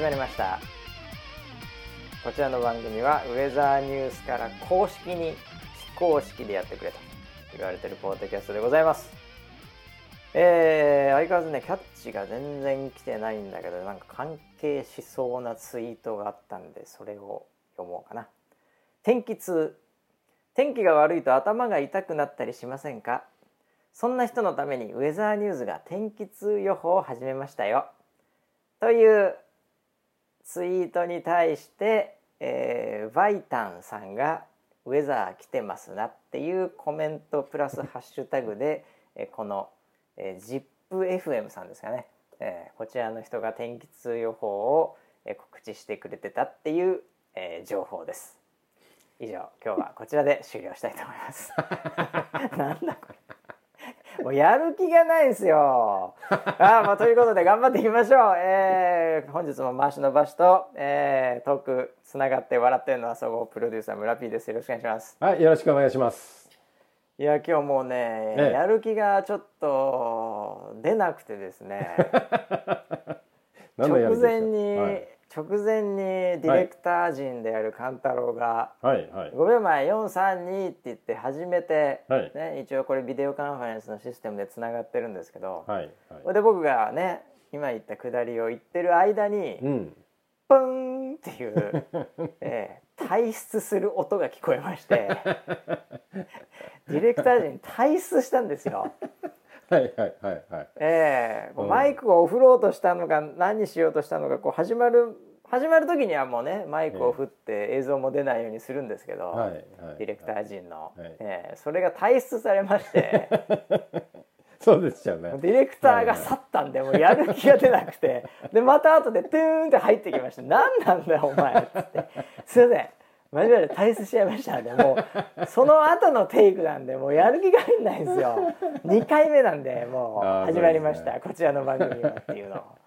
始まりました。こちらの番組はウェザーニュースから公式に非公式でやってくれと言われてるポッドキャストでございます。えー、相変わらずねキャッチが全然来てないんだけどなんか関係しそうなツイートがあったんでそれを読もうかな。天気痛。天気が悪いと頭が痛くなったりしませんか？そんな人のためにウェザーニューズが天気痛予報を始めましたよ。というツイートに対して、えー、バイタンさんが「ウェザー来てますな」っていうコメントプラスハッシュタグで、えーこの、えー、ZIPFM さんですかね、えーこちらの人が天気痛予報を、えー告知してくれてたっていう、えー情報です。以上今日はこちらで終了したいと思います。なんだこれ。もうやる気がないんですよ。あーまあ、ということで頑張っていきましょう。えー本日も回しの場所と、えートークつながって笑ってるのは総合プロデューサー村 P です。よろしくお願いします。はい、よろしくお願いします。いや今日もうね、ええやる気がちょっと出なくてですね 直前に、はい、直前にディレクター陣である勘太郎がはい、はい。5秒前432って言って始めて、はいね、一応これビデオカンファレンスのシステムでつながってるんですけど、はい、はいで僕がね今言ったくだりを言ってる間に、うん。プンっていう、えー退出する音が聞こえまして ディレクター陣退出したんですよ。はい、はい、はい、はい。えーマイクを振ろうとしたのか何しようとしたのかこう始まる始まる時にはもうねマイクを振って映像も出ないようにするんですけど、はい、はい。ディレクター陣の、はい。えーそれが退出されまして。そうですよね。ディレクターが去ったんでもうやる気が出なくて。でまた後でトゥーンって入ってきました「何なんだよお前」っつって「すいません。間違えて退出しちゃいました」でもうその後のテイクなんでもうやる気が入んないんですよ。2回目なんでもう始まりました、そうこちらの番組はっていうの。を。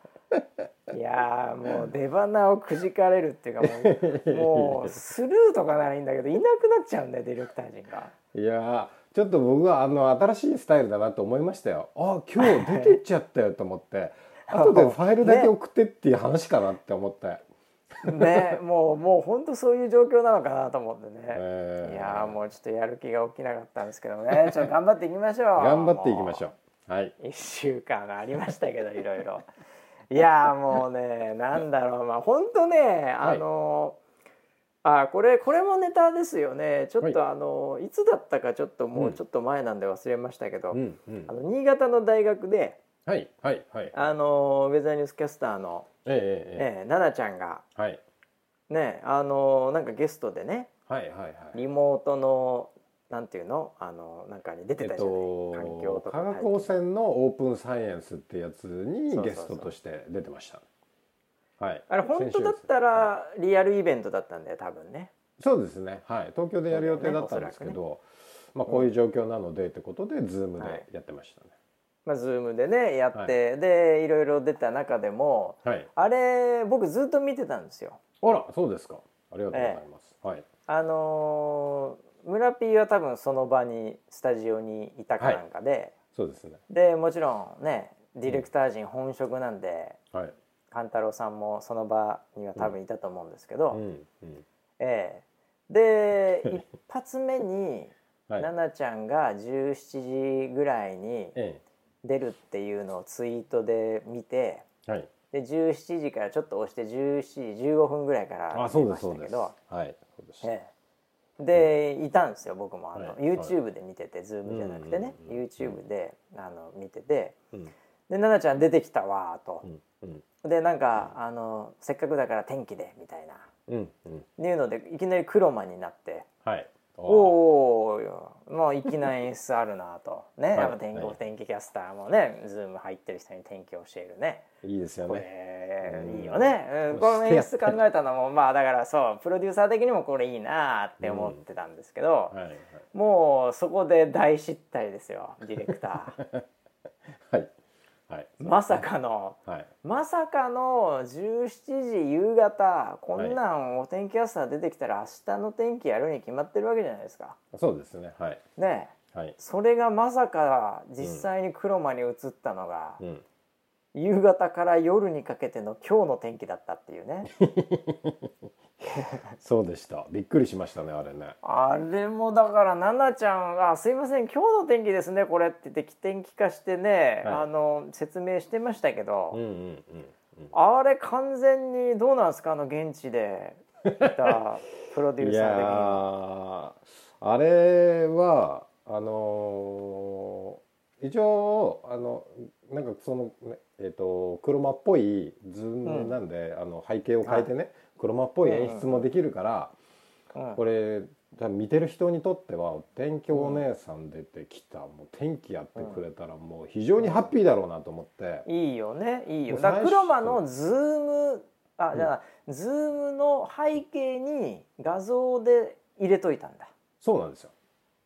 いやーもう出花をくじかれるっていうかもうもうスルーとかならいいんだけどいなくなっちゃうんだよディレクター陣が。いやー、ちょっと僕はあの新しいスタイルだなと思いましたよ。あ、今日出てっちゃったよと思って。後でファイルだけ送ってっていう話かなって思って。ねもうもう本当そういう状況なのかなと思ってね、えーいやーもうちょっとやる気が起きなかったんですけどねちょっと頑張っていきましょう 頑張っていきましょう。はい。う1週間ありましたけどいろいろいやーもうねなんだろうまあ本当ねあのあこれこれもネタですよねちょっと、はあのいつだったかちょっともううんちょっと前なんで忘れましたけど、うん、うんあ。の新潟の大学ではい、はい、はい。あのウェザーニュースキャスターの、ええ、ええー、奈々ちゃんがえ、はい。ねあのなんかゲストでねはい、はい、はい。リモートのなんていうの？あのなんかに出てたじゃない、と環境とか科学汚染のオープンサイエンスってやつにゲストとして出てました。はい。あれ本当だったらリアルイベントだったんだよ多分ねそうですね。はい。東京でやる予定だったんですけど、まあこういう状況なのでってことでズームはいでやってましたね。まあズームでねやって、でいろいろ出た中でもはい。あれ僕ずっと見てたんですよあら、そうですか。ありがとうございます。はい。あのー村 P は多分その場にスタジオにいたかなんかで、そうですね。でもちろんねディレクター陣本職なんではい。勘太郎さんもその場には多分いたと思うんですけど、うんうん。ええ、で 一発目にはい。奈々ちゃんが17時ぐらいにえ出るっていうのをツイートで見てえ。はい。で17時からちょっと押して17時15分ぐらいからあ、そう見まですそうです。したけど、はい。そうです。ええ、でいたんですよ僕も。あの、はい。YouTube で見てて Zoom じゃなくてね、うんうんうん YouTube であの見てて。うん。で奈々ちゃん出てきたわーと。う、ん。うん。でなんかあのせっかくだから天気でみたいな。うん。うん。いうのでいきなりクロマになって。はい。おおもう粋な演出あるなと。ね、はい。やっぱ天気、はい。天気キャスターもねズーム入ってる人に天気を教えるね。こいいですよね。いいよね、うん。うん。この演出考えたのもまあだからそうプロデューサー的にもこれいいなって思ってたんですけど、はい。はい。もうそこで大失態ですよディレクター。はいはい。まさかのはい。まさかの17時夕方こんなんお天気キャスター出てきたら明日の天気やるに決まってるわけじゃないですかそうですね。はいねえはい。それがまさか実際に黒間に映ったのが、うん。夕方から夜にかけての今日の天気だったっていうね。そうでした。びっくりしましたねあれね。あれもだから奈々ちゃんが「すいません今日の天気ですねこれ」って言って起点聞かしてね、はい。あの説明してましたけど、うんうんうんあれ完全にどうなんですかあの現地でいたプロデューサー的あれはあのー一応あのなんかその、ねえー、と車っぽいズームなんで、あの背景を変えてね、車っぽい演出もできるから、うん。これ見てる人にとっては天気お姉さん出てきた、もう天気やってくれたらもう非常にハッピーだろうなと思って、いいよねいいよ。だクロマのズームあじゃあ、ズームの背景に画像で入れといたんだ。そうなんですよ。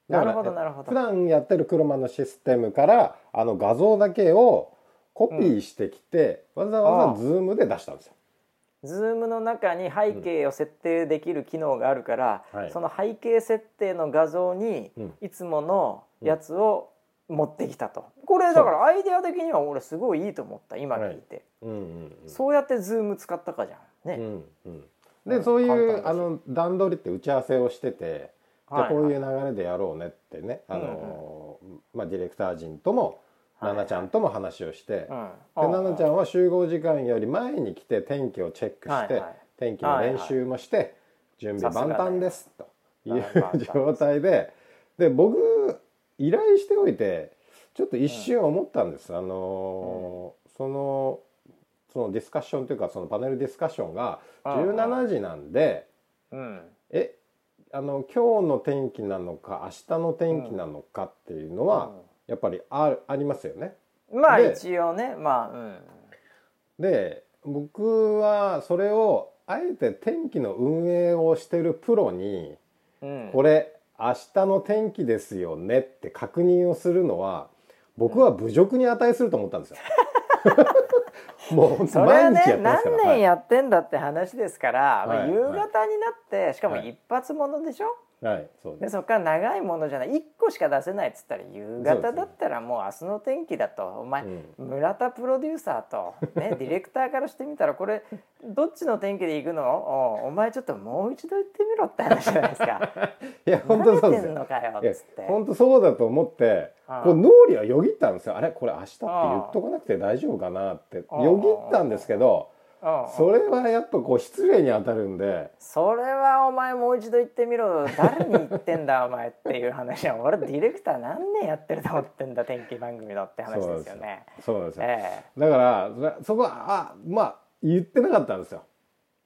なるほどなるほど。普段やってるクロマのシステムからあの画像だけをコピーしてきて、わざわざズームで出したんですよ。ズームの中に背景を設定できる機能があるから、はい。その背景設定の画像にうん。いつものやつを持ってきたと、これだからアイデア的には俺すごいいいと思った今聞いて、うんうんうん。そうやってズーム使ったかじゃん。ね、うんうん。うんでそういうあの段取りって打ち合わせをしてて、はいはい。でこういう流れでやろうねってね、あのまあ、ディレクター陣ともはい奈々ちゃんとも話をして、でうん奈々ちゃんは集合時間より前に来て天気をチェックして、はいはい。天気の練習もして、準備万端ですと。いう状態で。で僕依頼しておいてちょっと一瞬思ったんです、あのーそのそのディスカッションというかそのパネルディスカッションが17時なんで、うん。えあの今日の天気なのか明日の天気なのかっていうのは、やっぱりあありますよね。まあで一応ねまあうんで僕はそれをあえて天気の運営をしてるプロにうんこれ明日の天気ですよねって確認をするのは僕は侮辱に値すると思ったんですよ。もうそれはね何。年やってんだって話ですから、まあ、はい夕方になってしかもはい。一発ものでしょ、はい、はい、そうで。そこから長いものじゃない。1個しか出せないっつったら夕方だったらもう明日の天気だと。お前、う村田プロデューサーと、ね、ディレクターからしてみたらこれどっちの天気で行くの？おお前ちょっともう一度言ってみろって話じゃないですか。いや本当そうですよ。本当そうだと思ってうん。こう脳裏はよぎったんですよ。あれこれ明日って言っとかなくて大丈夫かなって。うん。よぎったんですけどそれはやっぱこう失礼に当たるんで。それはお前もう一度言ってみろ。誰に言ってんだお前っていう話は。俺ディレクター何年やってると思ってんだ天気番組のって話ですよね。そうなんですよ。ええ。だからそこはあまあ言ってなかったんですよ。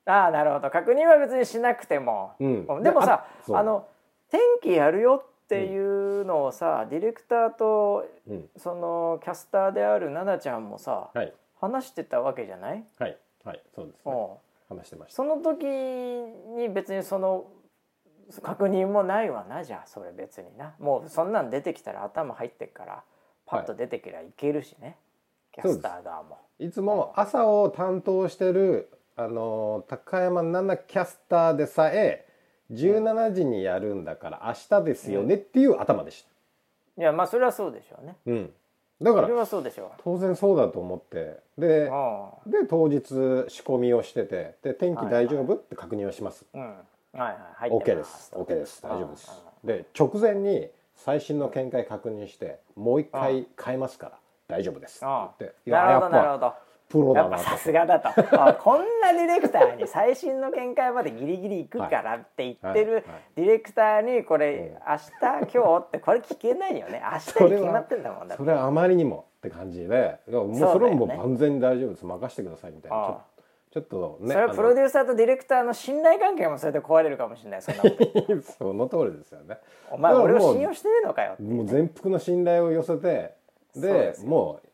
ああなるほど。確認は別にしなくても、うん。でもさあの天気やるよっていうのをさ、ディレクターとうん。そのキャスターである奈々ちゃんもさ、はい。話してたわけじゃない、はいはいそうですね話してました。その時に別にその確認もないわなじゃあそれ別になもうそんなん出てきたら頭入ってっからパッと出てきりゃいけるしね、キャスター側も。いつも朝を担当してるあの高山奈々キャスターでさえ17時にやるんだから明日ですよねっていう頭でした。いやまあそれはそうでしょうね。うん、だから当然そうだと思ってでで当日仕込みをしててで天気大丈夫って確認をします。うん、はいはい入って OK まです。OK です。大丈夫ですうん。で直前に最新の見解確認してもう一回変えますから大丈夫ですうんって言っていやなるほどなるやっぱほど。プロだなと。さすがだと。あこんなディレクターに最新の見解までギリギリ行くからって言ってるディレクターにこれ明日今日ってこれ聞けないよね。明日に決まってんだもんだそれはあまりにもって感じでもうそれはもう万全に大丈夫です。任せてくださいみたいな。ちあ。ょっとねそれはプロデューサーとディレクターの信頼関係もそれで壊れるかもしれない。そんなこと その通りですよね。お前俺を信用してねえのかよって。もう全幅の信頼を寄せてでもう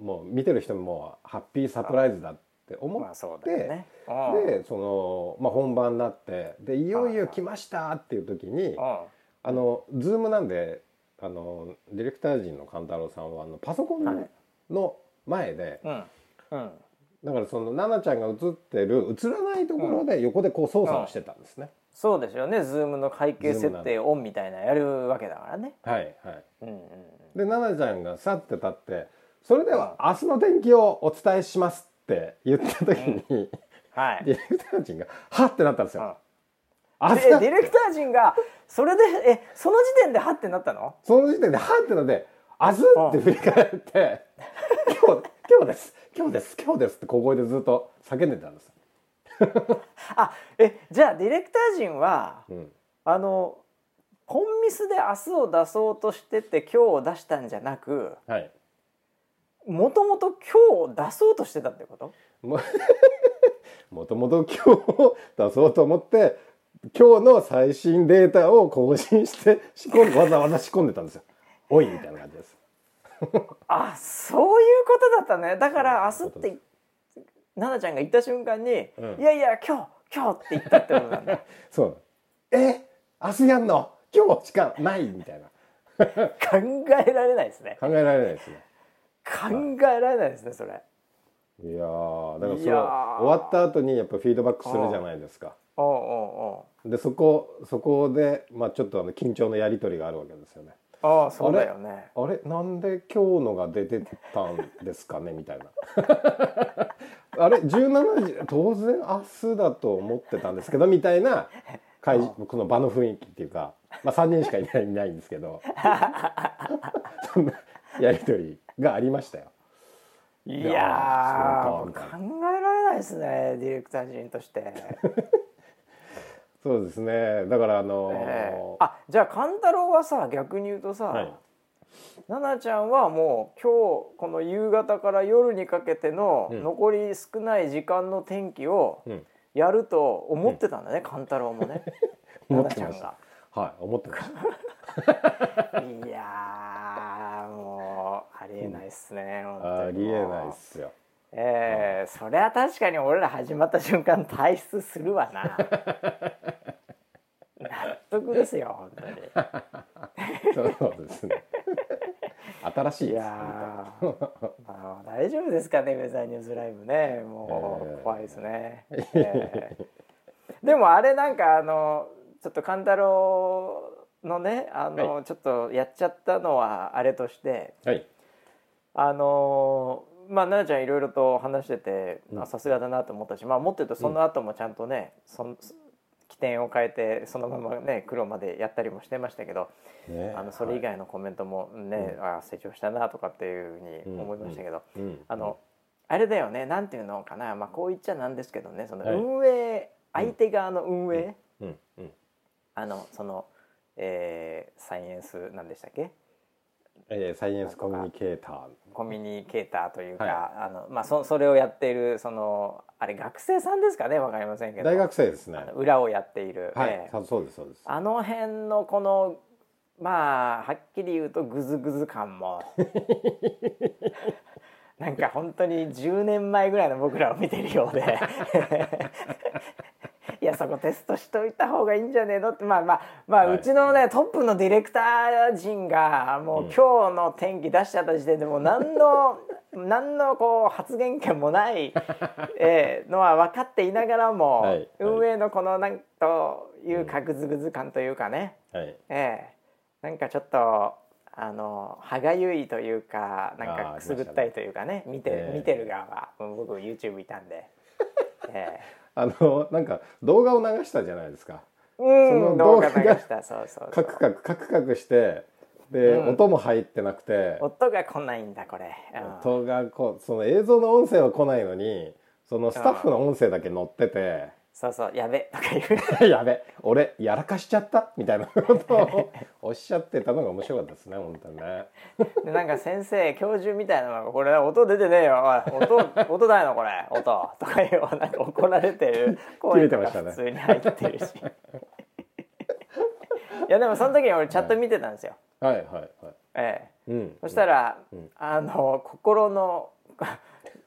もう見てる人もハッピーサプライズだって思まあそうって、だよね。うん。でその、まあ、本番になってでいよいよ来ましたっていう時にうん。あのズームなんであのディレクター陣の勘太郎さんはあのパソコはい。ンの前で、うん。うん。だからその奈々ちゃんが映ってる映らないところで横でこう操作をしてたんですね。そうですよね。ズームの背景設定オンみたいなやるわけだからね。はいはい。うんうんで奈々ちゃんがさって立ってそれでは明日の天気をお伝えしますって言った時に、はい。ディレクター陣がはってなったんですうん。よ。明で日ディレクター陣がそれでえその時点でハってなったの？その時点ではってなって明日って振り返って今日今日です。今日です。今日です。って小声でずっと叫んでたんです。あえじゃあディレクター陣はうん。あのコンミスで明日を出そうとしてて今日を出したんじゃなくはい。もともと今日を出そうとしてたってこと？も もともと今日を出そうと思って今日の最新データを更新して仕込んでわざわざ仕込んでたんですよ。おいみたいな感じです。あそういうことだったねだから明日って奈々ちゃんが言った瞬間に「うんいやいや今日今日」って言ったってことなんだ そう。え明日やんの？今日しかないみたいな。考えられないですね考えられないですね。考えられないですねそれ。いやーだからそれー。終わった後にやっぱフィードバックするじゃないですか。でそこそこでまあちょっとあの緊張のやり取りがあるわけですよね。ああそうだよね。あれ？なんで今日のが出てたんですかねみたいな。あれ？17時当然明日だと思ってたんですけどみたいな会この場の雰囲気っていうか、まあ、3人しかいないいないんですけど。そんなやり取りがありましたよ。いいや考えられないですねディレクター陣として、そうですね。だからあのーえーあじゃあ勘太郎はさ逆に言うとさ、はい。奈々ちゃんはもう今日この夕方から夜にかけてのうん。残り少ない時間の天気をうん。やると思ってたんだね、勘太郎もね。奈々ちゃんてましたはい思ってました。が いやーありえないっすね、本当にありえないっすよ。えー、そりゃ確かに俺ら始まった瞬間退出するわな。納得ですよ本当に。そうですね。新しいいですやーまあ大丈夫ですかねウェザーニュースライブね。もえーう怖いですね、えー。でもあれなんかあのちょっと勘太郎のねあの、ちょっとやっちゃったのはあれとして。はいあのまあ奈々ちゃんいろいろと話しててさすがだなと思ったし、まあもっと言うとその後もちゃんとね、そん起点を変えてそのままね黒までやったりもしてましたけど、ね。あのそれ以外のコメントもね、あ成長したなとかっていうふうに思いましたけど、うん。あの、あれだよねなんていうのかな、まあ、こう言っちゃなんですけどねそのはい。運営、相手側の運営、うん。うん。あのその、えーサイエンスなんでしたっけ？えーサイエンスコミュニケーター。コミュニケーターというか、はあのまあ、そそれをやっているそのあれ学生さんですかね？わかりませんけど。大学生ですね。裏をやっている、はい。ええ。さそうですそうです。あの辺のこのまあはっきり言うとグズグズ感も なんか本当に10年前ぐらいの僕らを見てるようで。いやそこテストしといた方がいいんじゃねえの？ってまあまあまあ、はい。うちのねトップのディレクター陣がもう、うん。今日の天気出しちゃった時点でもう何の 何のこう発言権もない、えーのは分かっていながらも、運営のこのなんというかグズグズ感というかね、はい。ええなんかちょっとあの歯がゆいというかなんかくすぐったいというかね見て,、ええ見てる側は。僕 YouTube いたんで、えあのなんか動画を流したじゃないですか。えうん動その動画が画流した。そうそうそう。カクカクカクカクしてで、うん。音も入ってなくて。音が来ないんだこれ、うん。音がこうその映像の音声は来ないのにそのスタッフの音声だけ載っててそうそうやべとか言う。やべ俺やらかしちゃったみたいなことをおっしゃってたのが面白かったですね本当にね。でなんか先生教授みたいなのが「これ音出てねえよ音 音だよこれ音」とかいうなんか怒られてる声とか切れてましたね。普通に入ってるし。いやでもその時に俺チャット見てたんですよ、はいはいはい。ええ。うん。そしたら、うん。あの心の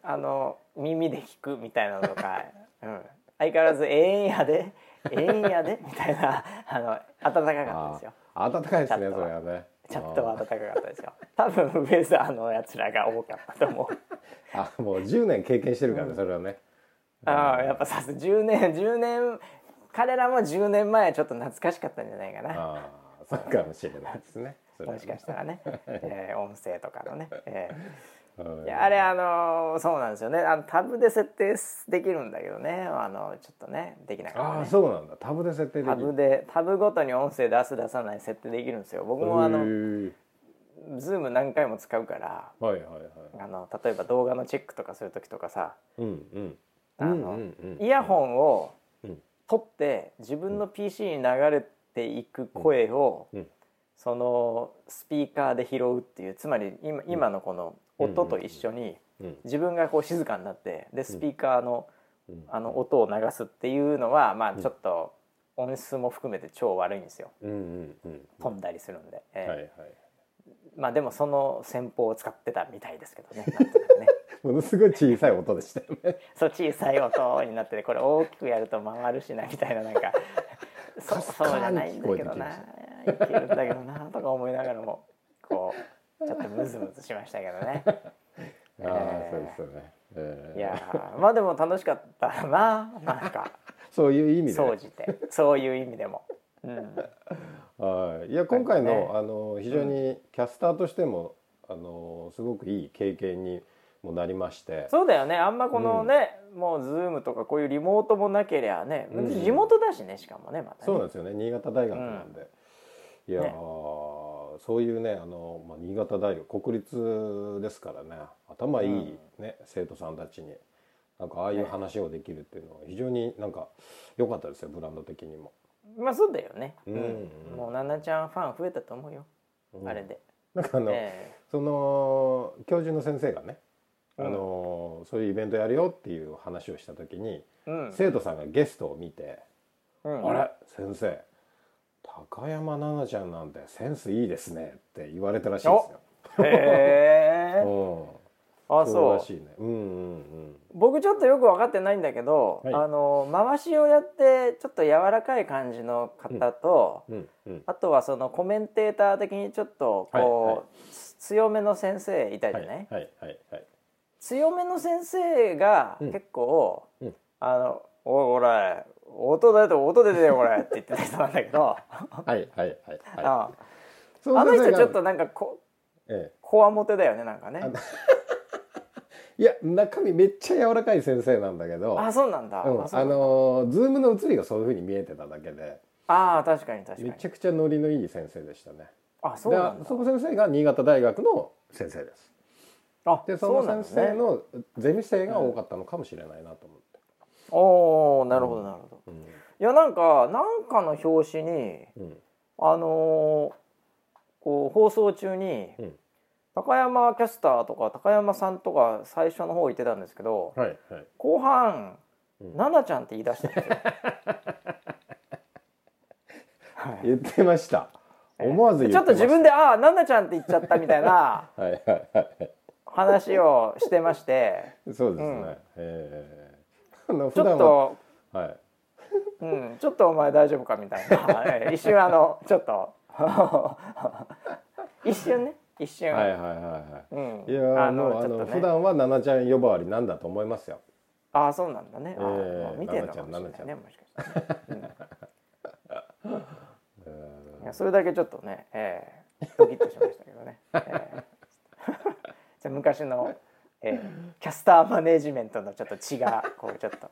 あの耳で聞くみたいなのとか、うん、相変わらず「ええんやで。ええんやで」みたいなあの温かかったですよ。あ暖かいですねそれはね。チャットは温かかったですよ。多分ウェザーのやつらが多かったと思う。あもう10年経験してるからねそれはね。ああやっぱさす10年10年彼らも10年前ちょっと懐かしかったんじゃないかな。ああそうかもしれないですね。もしかしたらね、えー音声とかのね、えー。はい。いやあれあのそうなんですよね。あのタブで設定できるんだけどね。あのちょっとねできなかったああねそうなんだ。タブで設定できタるブでタブごとに音声出す出さない設定できるんですよ。僕もあへのー。ズーム何回も使うからはいはいはい。あの例えば動画のチェックとかする時とかさうんうん。あのうんうんうん。イヤホンをうん。取って自分の PC に流れていく声をうん。そのスピーカーで拾うっていうつまり今今のこの音と一緒にうん。自分がこう静かになってでスピーカーのうん。あの音を流すっていうのはまあちょっと音質も含めて超悪いんですよ。飛んだりするんで、ええ。はいはい。まあでもその戦法を使ってたみたいですけどね。ものすごい小さい音でしたよね。そう小さい音になっててこれ大きくやると回るしなみたいななんか。そうそうじゃないんだけどな。いけるんだけどなとか思いながらもこうちょっとムズムズしましたけどね。ああえー。そうですよね。えー。いやーまあでも楽しかったななんか。そういう意味で総じて。そういう意味でも。うん。はい、いや今回の,、ね。あの非常にキャスターとしても、あのすごくいい経験にもなりまして。そうだよね。あんまこのね、もうズームとかこういうリモートもなけりゃね、うん。地元だしねしかもねまたね。そうなんですよね。新潟大学なんで、いやー、ねそういうねあの、まあ、新潟大学国立ですからね頭いい、ね生徒さんたちになんかああいう話をできるっていうのは非常になんか良かったですよブランド的にも。まあそうだよね、うん。うん。もう奈々ちゃんファン増えたと思うよ、うん。あれで、なんかあの、えその教授の先生がね、うん。あのそういうイベントやるよっていう話をした時に、えうん。生徒さんがゲストを見てうん。あれ？先生高山奈々ちゃんなんてセンスいいですねって言われたらしいですよ。へえうん、あそう。ね。うんうん。僕ちょっとよく分かってないんだけど、はい。あの回しをやってちょっと柔らかい感じの方と、うんうん。うん。あとはそのコメンテーター的にちょっとこう、はいはい。強めの先生いたじゃはないい、はいはいはい。強めの先生がうん。結構、うん。あの「おいこれ音出て音出てよこれ」って言ってた人なんだけど、はいはいはいはい。あの人ちょっとなんかこえこわもてだよねなんかね。いや中身めっちゃ柔らかい先生なんだけど、あそうなんだ、うん、あのズームの映りがそういう風に見えてただけで、あー確かに確かに。めちゃくちゃノリのいい先生でしたね。あそうなんだ。でその先生が新潟大学の先生です。あでそのうなん先生のゼミ生が多かったのかもしれないなと思って。おおなるほどなるほど、うんいやなんかなんかの表紙にうんあのーこう放送中に、うん高山キャスターとか高山さんとか最初の方言ってたんですけどはいはい。後半「うん奈々ちゃん」って言い出したんですよ。は い言ってました。思わずちょっと。自分で「ああ奈々ちゃん」って言っちゃったみたいなはいはいはい。話をしてましてそうですね。のちょ普段は。っと、はい。うん、ちょっとお前大丈夫かみたいな。え え一瞬あのちょっと。一瞬ね。一瞬、はいはいはいはい。うん、いやあもうあちょっとね。の普段は奈々ちゃん呼ばわりなんだと思いますよ。ああそうなんだね。ええまあ見てるのかもしれない奈々ちゃんねもしかしたらね、えうん。いやそれだけちょっとね、ええドキッとしましたけどね。ええ じゃあ昔の、ええキャスターマネジメントのちょっと血が こうちょっと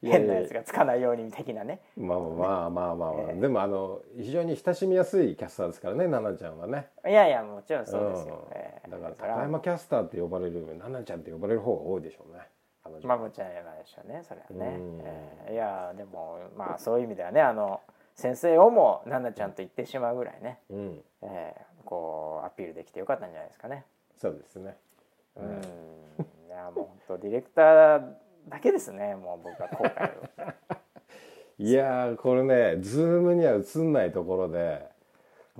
変なやつがつかないように的なね。えまあまあまあまあまあ、ええでもあの非常に親しみやすいキャスターですからね奈々ちゃんはね。いやいやもちろんそうですよ。うんええだから高山キャスターって呼ばれる奈々ちゃんって呼ばれる方が多いでしょうね。彼女まあもちろんやないでしょうねそれはねうん。ええいやでもまあそういう意味ではねあの先生をも奈々ちゃんと言ってしまうぐらいね、うん、ええこうアピールできてよかったんじゃないですかね。そうですね。うん、いやもう本当ディレクターだけですねもう僕は後悔を いやーこれねズームには映んないところで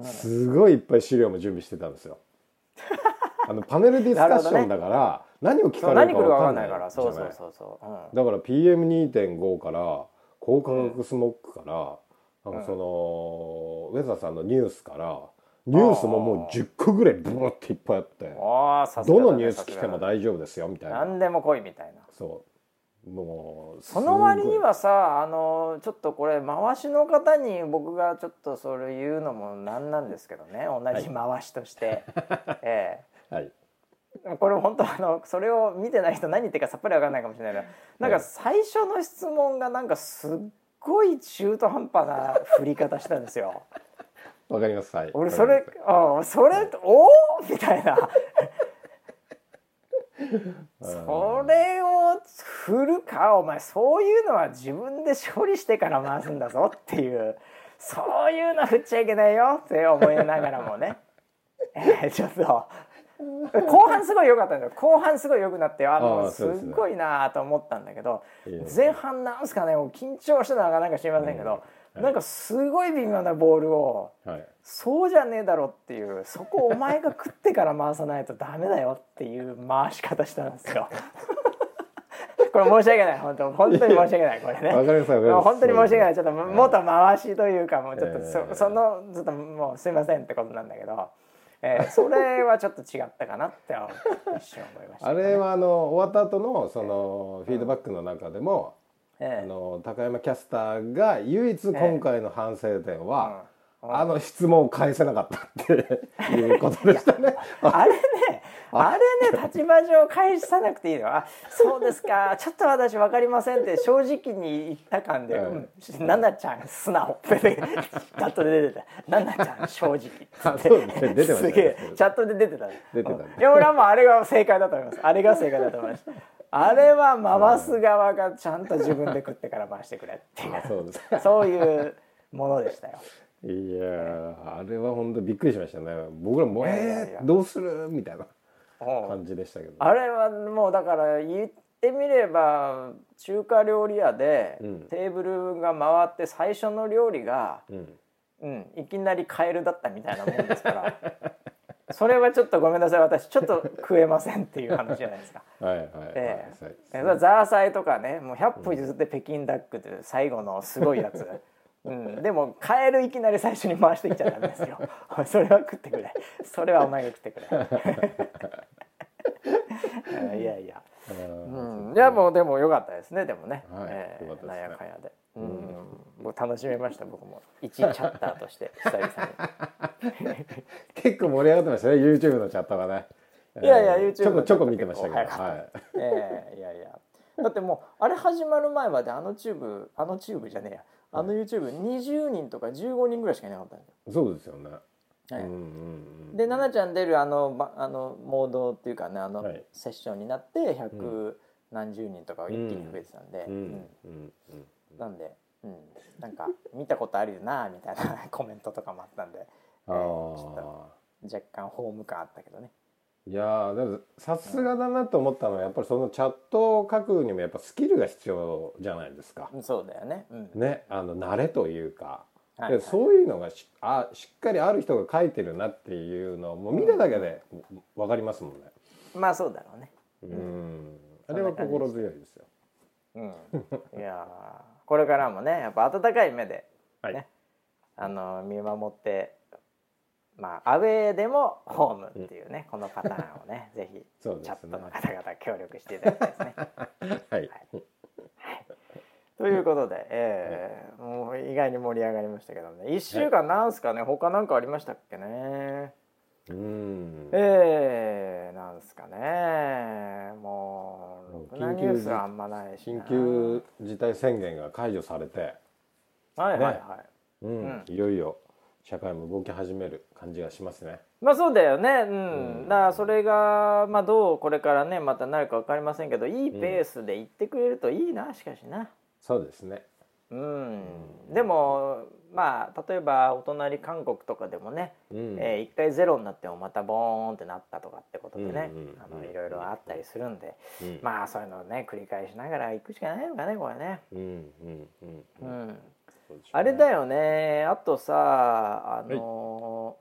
すごいいっぱい資料も準備してたんですよ。あのパネルディスカッションだから、何を聞かれるか分かんなないいから。そうそうそうそう、うん、だから PM2.5 から光化学スモッグから、なんかその、ウェザーさんのニュースからニュースももう10個ぐらいブワっていっぱいあってどのニュース来ても大丈夫ですよみたいな。何でも来いみたいな。そうもうその割にすはさあのちょっとこれ回しの方に僕がちょっとそれ言うのもなんなんですけどね。同じ回しとして、えごいはい。えこれ本当あのそれを見てない人何言ってるかさっぱりわかんないかもしれないけどなんか最初の質問がなんかすっごい中途半端な振り方したんですよ。わかります。はい。俺それあそれおおみたいな。それを振るかお前そういうのは自分で処理してから回すんだぞっていう。そういうの振っちゃいけないよって思いながらもね、えー、ちょっと。後半すごい良かったんだよ。後半すごい良くなってあのすっごいなと思ったんだけど前半なんすかね。もう緊張してたのかなんか知りませんけど、なんかすごい微妙なボールを、はい、そうじゃねえだろっていうそこお前が食ってから回さないとダメだよっていう回し方したんですよ。これ申し訳ない。本当本当に申し訳ない。これね。わかります本当に申し訳ない。ちょっと元回しというかもうちょっとそ,、えー、そのちょっともうすいませんってことなんだけど。えー、それはちょっと違ったかなって一瞬思いました、ね、あれはあの終わった後のそのフィードバックの中でも、あの高山キャスターが唯一今回の反省点は、あの質問を返せなかったって いうことでしたね。あれね、あれ？ね、立場上返さなくていいの。あ、そうですか。ちょっと私わかりませんって正直に言った感で、うん、ななちゃん素直ってチャットで出てた。ななちゃん正直あ、そうね、出てすげえチャットで出てた。出てた、ね。いや俺はもうあれが正解だと思います。あれが正解だと思います。あれは回す側がちゃんと自分で食ってから回してくれっていう。そうそういうものでしたよ。いやあれは本当びっくりしましたね。僕らもえー、どうする？みたいな感じでしたけど、あれはもうだから言ってみれば中華料理屋でテーブルが回って最初の料理が、うん、うん、いきなりカエルだったみたいなもんですから それはちょっとごめんなさい。私ちょっと食えませんっていう話じゃないですか。はいはい、えー、ザーサイとかねもう100歩譲って北京ダックっていう最後のすごいやつ。うん、でもカエルいきなり最初に回していっちゃダメですよ。それは食ってくれ。それはお前が食ってくれいやいや、うん、いやもうでも良かったですねでもね、はい。えー、なんやかんやで。うん、僕楽しめました僕も。一チャッターとして 久々に。結構盛り上がってましたね YouTube のチャットがね。いやいや YouTube ちょこちょこ見てましたけど、はい、えー、いやいやだってもうあれ始まる前まであのチューブあのチューブじゃねえや。あの YouTube20 人とか15人ぐらいしかいなかったんでそうですよねはい、で奈々ちゃん出るあのあのモードっていうかねあの、セッションになって100何十人とか一気に増えてたんで、なんで、うん、なんか見たことあるよなみたいな コメントとかもあったんで、えー、ちょっと若干ホーム感あったけどね。いやでもさすがだなと思ったのはやっぱりそのチャットを書くにもやっぱスキルが必要じゃないですか。そうだよね。うん、ねあの慣れというか、はいはい、そういうのがしあしっかりある人が書いてるなっていうのをもう見ただけで分かりますもんね。うん、まあそうだろうね。うん。あれは心強いですよ。うん、いやこれからもねやっぱ温かい目でね、はい、あの見守ってまあアウェーでもホームっていうね、うん、このパターンをね ぜひ、ね、チャットの方々協力していただきたいですね。はい、はいということで、えー、もう意外に盛り上がりましたけどね。1週間なんすかね、はい、他なんかありましたっけね？うん。えー、なんすかね。もう緊急ニュースはあんまないし緊急事態宣言が解除されて。はいはいはい、ね、うん、うん、いよいよ社会も動き始める感じがしますね。まあそうだよね、うん、うん、だからそれが、まあ、どうこれからねまたなるか分かりませんけどいいペースで行ってくれるといいな、しかしな。そうですね。うん、でもまあ例えばお隣韓国とかでもね、うん、えー、一回ゼロになってもまたボーンってなったとかってことでね、あのいろいろあったりするんで、うん、まあそういうのをね繰り返しながら行くしかないのかねこれね。うんうんうんうん、うん。あれだよね。あとさあの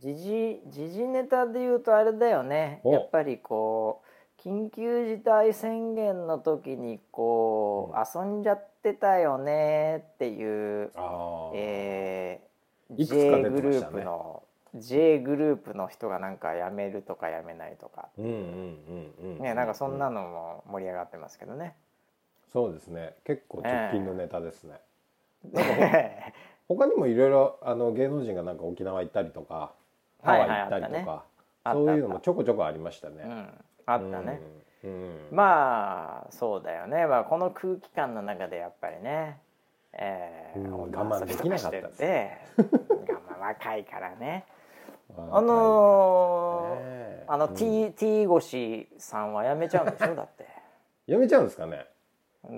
時事時事ネタで言うとあれだよね。やっぱりこう緊急事態宣言の時にこう、遊んじゃってたよねっていう、えー、J グループの J グループの人がなんか辞めるとか辞めないとか。ねなんかそんなのも盛り上がってますけどね。そうですね。結構直近のネタですね。なんか 他にもいろいろあの芸能人がなんか沖縄行ったりとかハワイ行ったりとか、そういうのもちょこちょこありましたね。うん、あったね、うん。うん。まあそうだよね、まあ、この空気感の中でやっぱりね、えーうん女我慢できなかった遊びとしてて。我慢若いからね。ああのーねあの、うん。T, T 越さんは辞めちゃうんでしょ？だって。やめちゃうんですかね？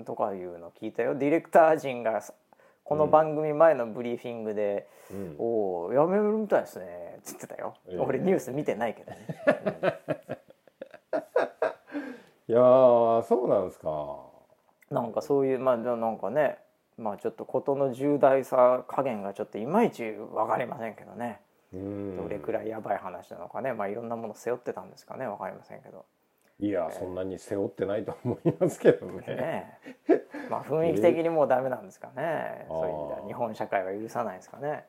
とかいうの聞いたよ。ディレクター陣がさこの番組前のブリーフィングでうん「おお辞めるみたいですね」っつってたよ、ええ俺ニュース見てないけどね、いやーそうなんですか。うんなんかそういうまあなんかねまあちょっと事の重大さ加減がちょっといまいち分かりませんけどね。うん。どれくらいやばい話なのかね。まあいろんなもの背負ってたんですかね分かりませんけど。いやそんなに背負ってないと思いますけどね。ねまあ雰囲気的にもうダメなんですかね、あー。そういう意味では。日本社会は許さないですかね。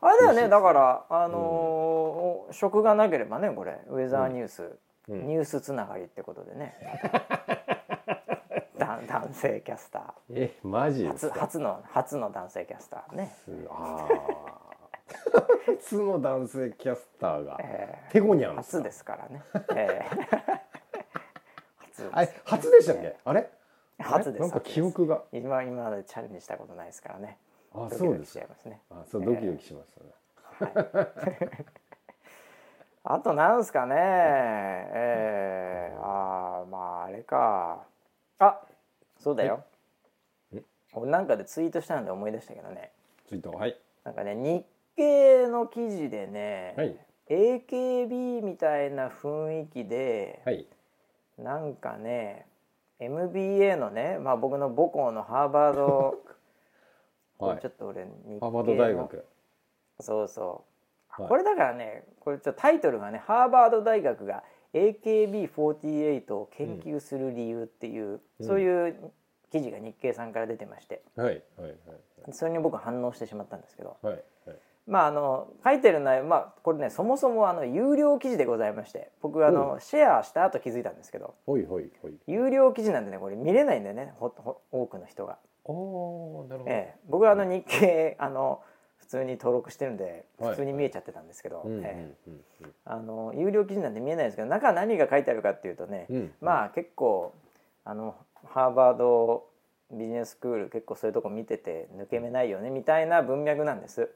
あれだよねだからあのー職がなければねこれウェザーニュース、うんニュースつながりってことでね。だ男性キャスタえマジ。初初の初の男性キャスターね、あー。初の男性キャスターが。えテゴニャーン初ですからね、えー初あれ初でしたっけ？あれ？初です。なんか記憶が。今今までチャレンジしたことないですからね。あドキドキそうですあそうドキドキしましたね、あとなんすかね。えー、あーまああれか。あそうだよ。え？俺なんかでツイートしたんで思い出したけどね。ツイートはい。なんかね日経の記事でね、はい。AKB みたいな雰囲気で、はい。なんかね MBA のね、まあ、僕の母校のハーバード はい。ちょっと俺日経のハーバード大学。そうそう、はい。これだからねこれちょっとタイトルがね「ハーバード大学が AKB48 を研究する理由」っていう、うん。そういう記事が日経さんから出てまして。はいはいそれに僕反応してしまったんですけど。はいはい。はいまああの書いてる内容まあこれねそもそもあの有料記事でございまして僕あの、シェアした後気づいたんですけど。ほいほいほい。有料記事なんでねこれ見れないんだよねほほ多くの人が。おーなるほど、ええ、僕はあの日経あの普通に登録してるんではい。普通に見えちゃってたんですけど、有料記事なんで見えないですけど中何が書いてあるかっていうとね、うん。まあ結構あのハーバードビジネススクール結構そういうとこ見てて抜け目ないよねみたいな文脈なんです。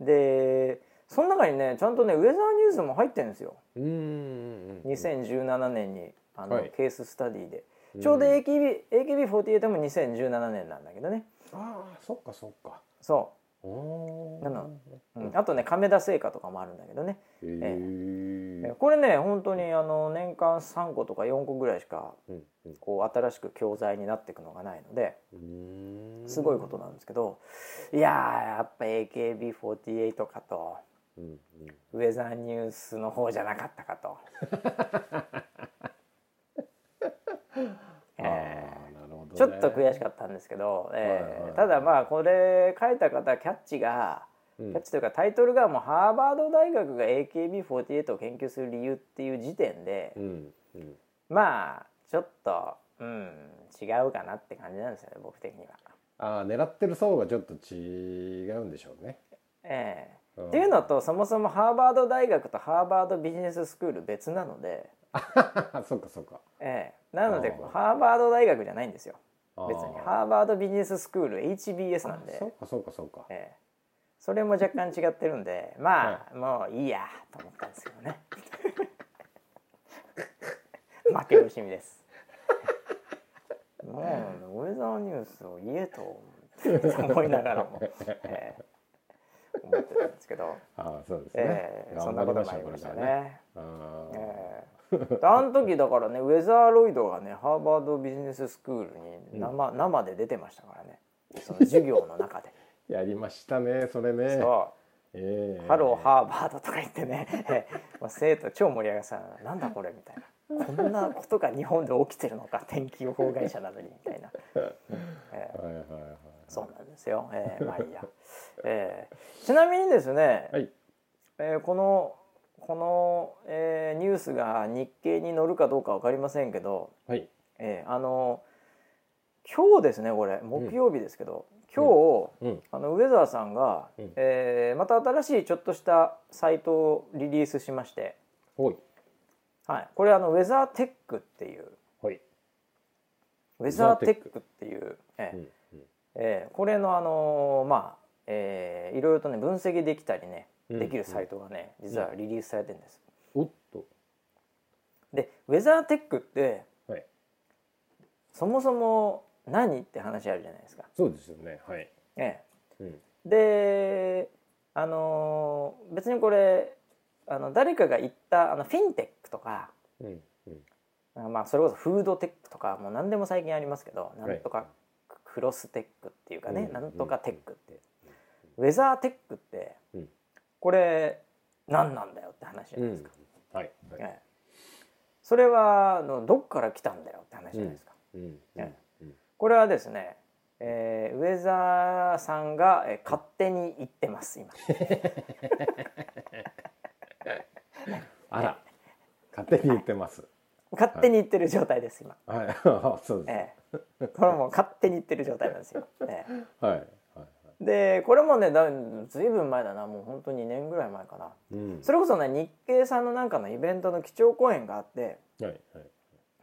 でその中にねちゃんとねウェザーニュースも入ってるんですよ。うんうんうんうん。2017年にあの、はい。ケーススタディで。ちょうど AKB AKB48 も2017年なんだけどねああそっかそっか。そう。なの。うん。あとね亀田製菓とかもあるんだけどね、へええ。これね本当にあの年間3個とか4個ぐらいしかこう新しく教材になっていくのがないのですごいことなんですけどいやーやっぱ AKB48 かと。うんうん。ウェザーニュースの方じゃなかったかと。あーなるほどね。ちょっと悔しかったんですけど、えーただまあこれ書いた方キャッチが、うん。キャッチというかタイトルがもうハーバード大学が AKB48 を研究する理由っていう時点で、うんうん。まあちょっとうん違うかなって感じなんですよね僕的には。ああ狙ってる層がちょっと違うんでしょうね。ええ。うん。っていうのとそもそもハーバード大学とハーバードビジネススクール別なので、そっかそっか。ええ。なのでハーバード大学じゃないんですよ。別に。ハーバードビジネススクール HBS なんで。あそっかそっかそっか。ええ。それも若干違ってるんで まあ、もういいやと思ったんですけどね。負け惜しみです。もうウェザーニュースを言えと思いながらも、ええ。思ってたんですけど、ああそうですね、ええ。そんなこともありましたね。あー。ええあの時だからねウェザーロイドがねハーバードビジネススクールに生,、生で出てましたからね。その授業の中で。やりましたねそれね。そう。ええ。ハローハーバードとか言ってね、生徒超盛り上がってたなんだこれみたいな。こんなことが日本で起きてるのか天気予報会社なのにみたいな、ええ。はいはいはいそうなんですよ、ええまあいいや、ええ。ちなみにですね、はい。えーこのこの、えーニュースが日経に載るかどうか分かりませんけど、はい。えーあの今日ですねこれ木曜日ですけど、今日、うん。あのウェザーさんが、うん。えーまた新しいちょっとしたサイトをリリースしまして、はい、これあのウェザーテックっていうほい。ウェザーテックっていう、えーうんうん。えーこれのあのーまあ、えーいろいろとね分析できたりねうんできるサイトがね、実はリリースされてるんです。おっと。でウェザーテックってはい。そもそも何って話あるじゃないですか。そうですよね。はい。えうん。え、であのー別にこれあの誰かが言ったあのフィンテックとかうんうん。あまあそれこそフードテックとかもう何でも最近ありますけどいなんとかクロステックっていうかね、うんなんとかテックって、ウェザーテックって、うんこれ何なんだよって話じゃうんないですか。はい。はい。ええ。それはあのどっから来たんだよって話じゃないですか。うん。えうん。これはですね、えーウェザーさんが、えー勝手に言ってます今。あら。勝手に言ってます。勝手に言ってる状態です今。はい。あそうです。ええ、これもう勝手に言ってる状態なんですよ。えはいはい。え、でこれもねだずいぶん前だな。もう本当に2年ぐらい前かな。うん。それこそね日経さんのなんかのイベントの基調講演があって。はいはい。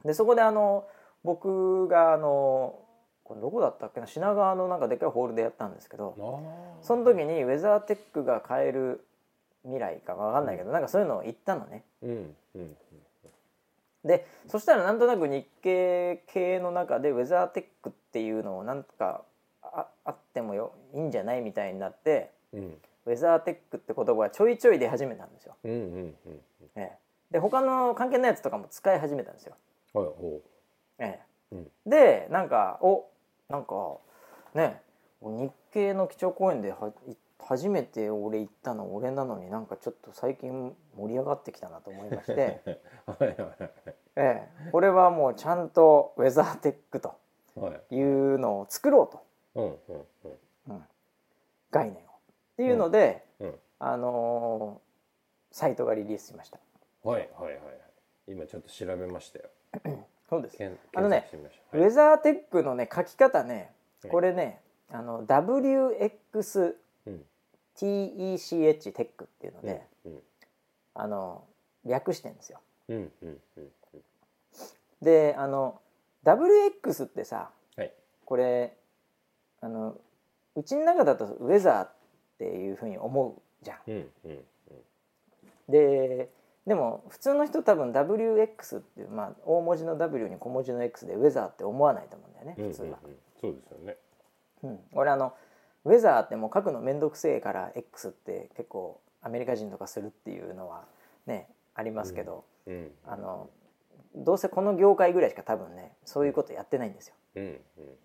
でそこであの僕があのこれどこだったっけな？品川のなんかでっかいホールでやったんですけどその時にウェザーテックが変える未来か分かんないけどなんかそういうのを言ったのね。うんうんでそしたらなんとなく日経系の中でウェザーテックっていうのをなんとかああってもよいいんじゃないみたいになってうん。ウェザーテックって言葉がちょいちょい出始めたんですよ。うんうんうんええ、で他の関係ないやつとかも使い始めたんですよ。はいおええ。うん。でなんかおなんかね日経の基調講演ではい初めて俺行ったの俺なのになんかちょっと最近盛り上がってきたなと思いまして、ええ、これはもうちゃんとウェザーテックとはいうのを作ろうと、概念を。っていうので、うんあのーサイトがリリースしました。はいはいはいはい。今ちょっと調べましたよ。そうです。検あのねはい。ウェザーテックのね書き方ねはい。これねあの WXTECH うんテックっていうので、うんあの略してんですよ。うんうんうんうん。であの WX ってさはい。これあのうちの中だとウェザーっていうふうに思うじゃん。うんうんででも普通の人多分 WX っていう、まあ、大文字の W に小文字の X でウェザーって思わないと思うんだよねうん普通は。うん。うんそうですよね。うん、俺あのウェザーってもう書くの面倒くせえから X って結構アメリカ人とかするっていうのはねありますけど、うんあのどうせこの業界ぐらいしか多分ねそういうことやってないんですよ。うんうん。ええ、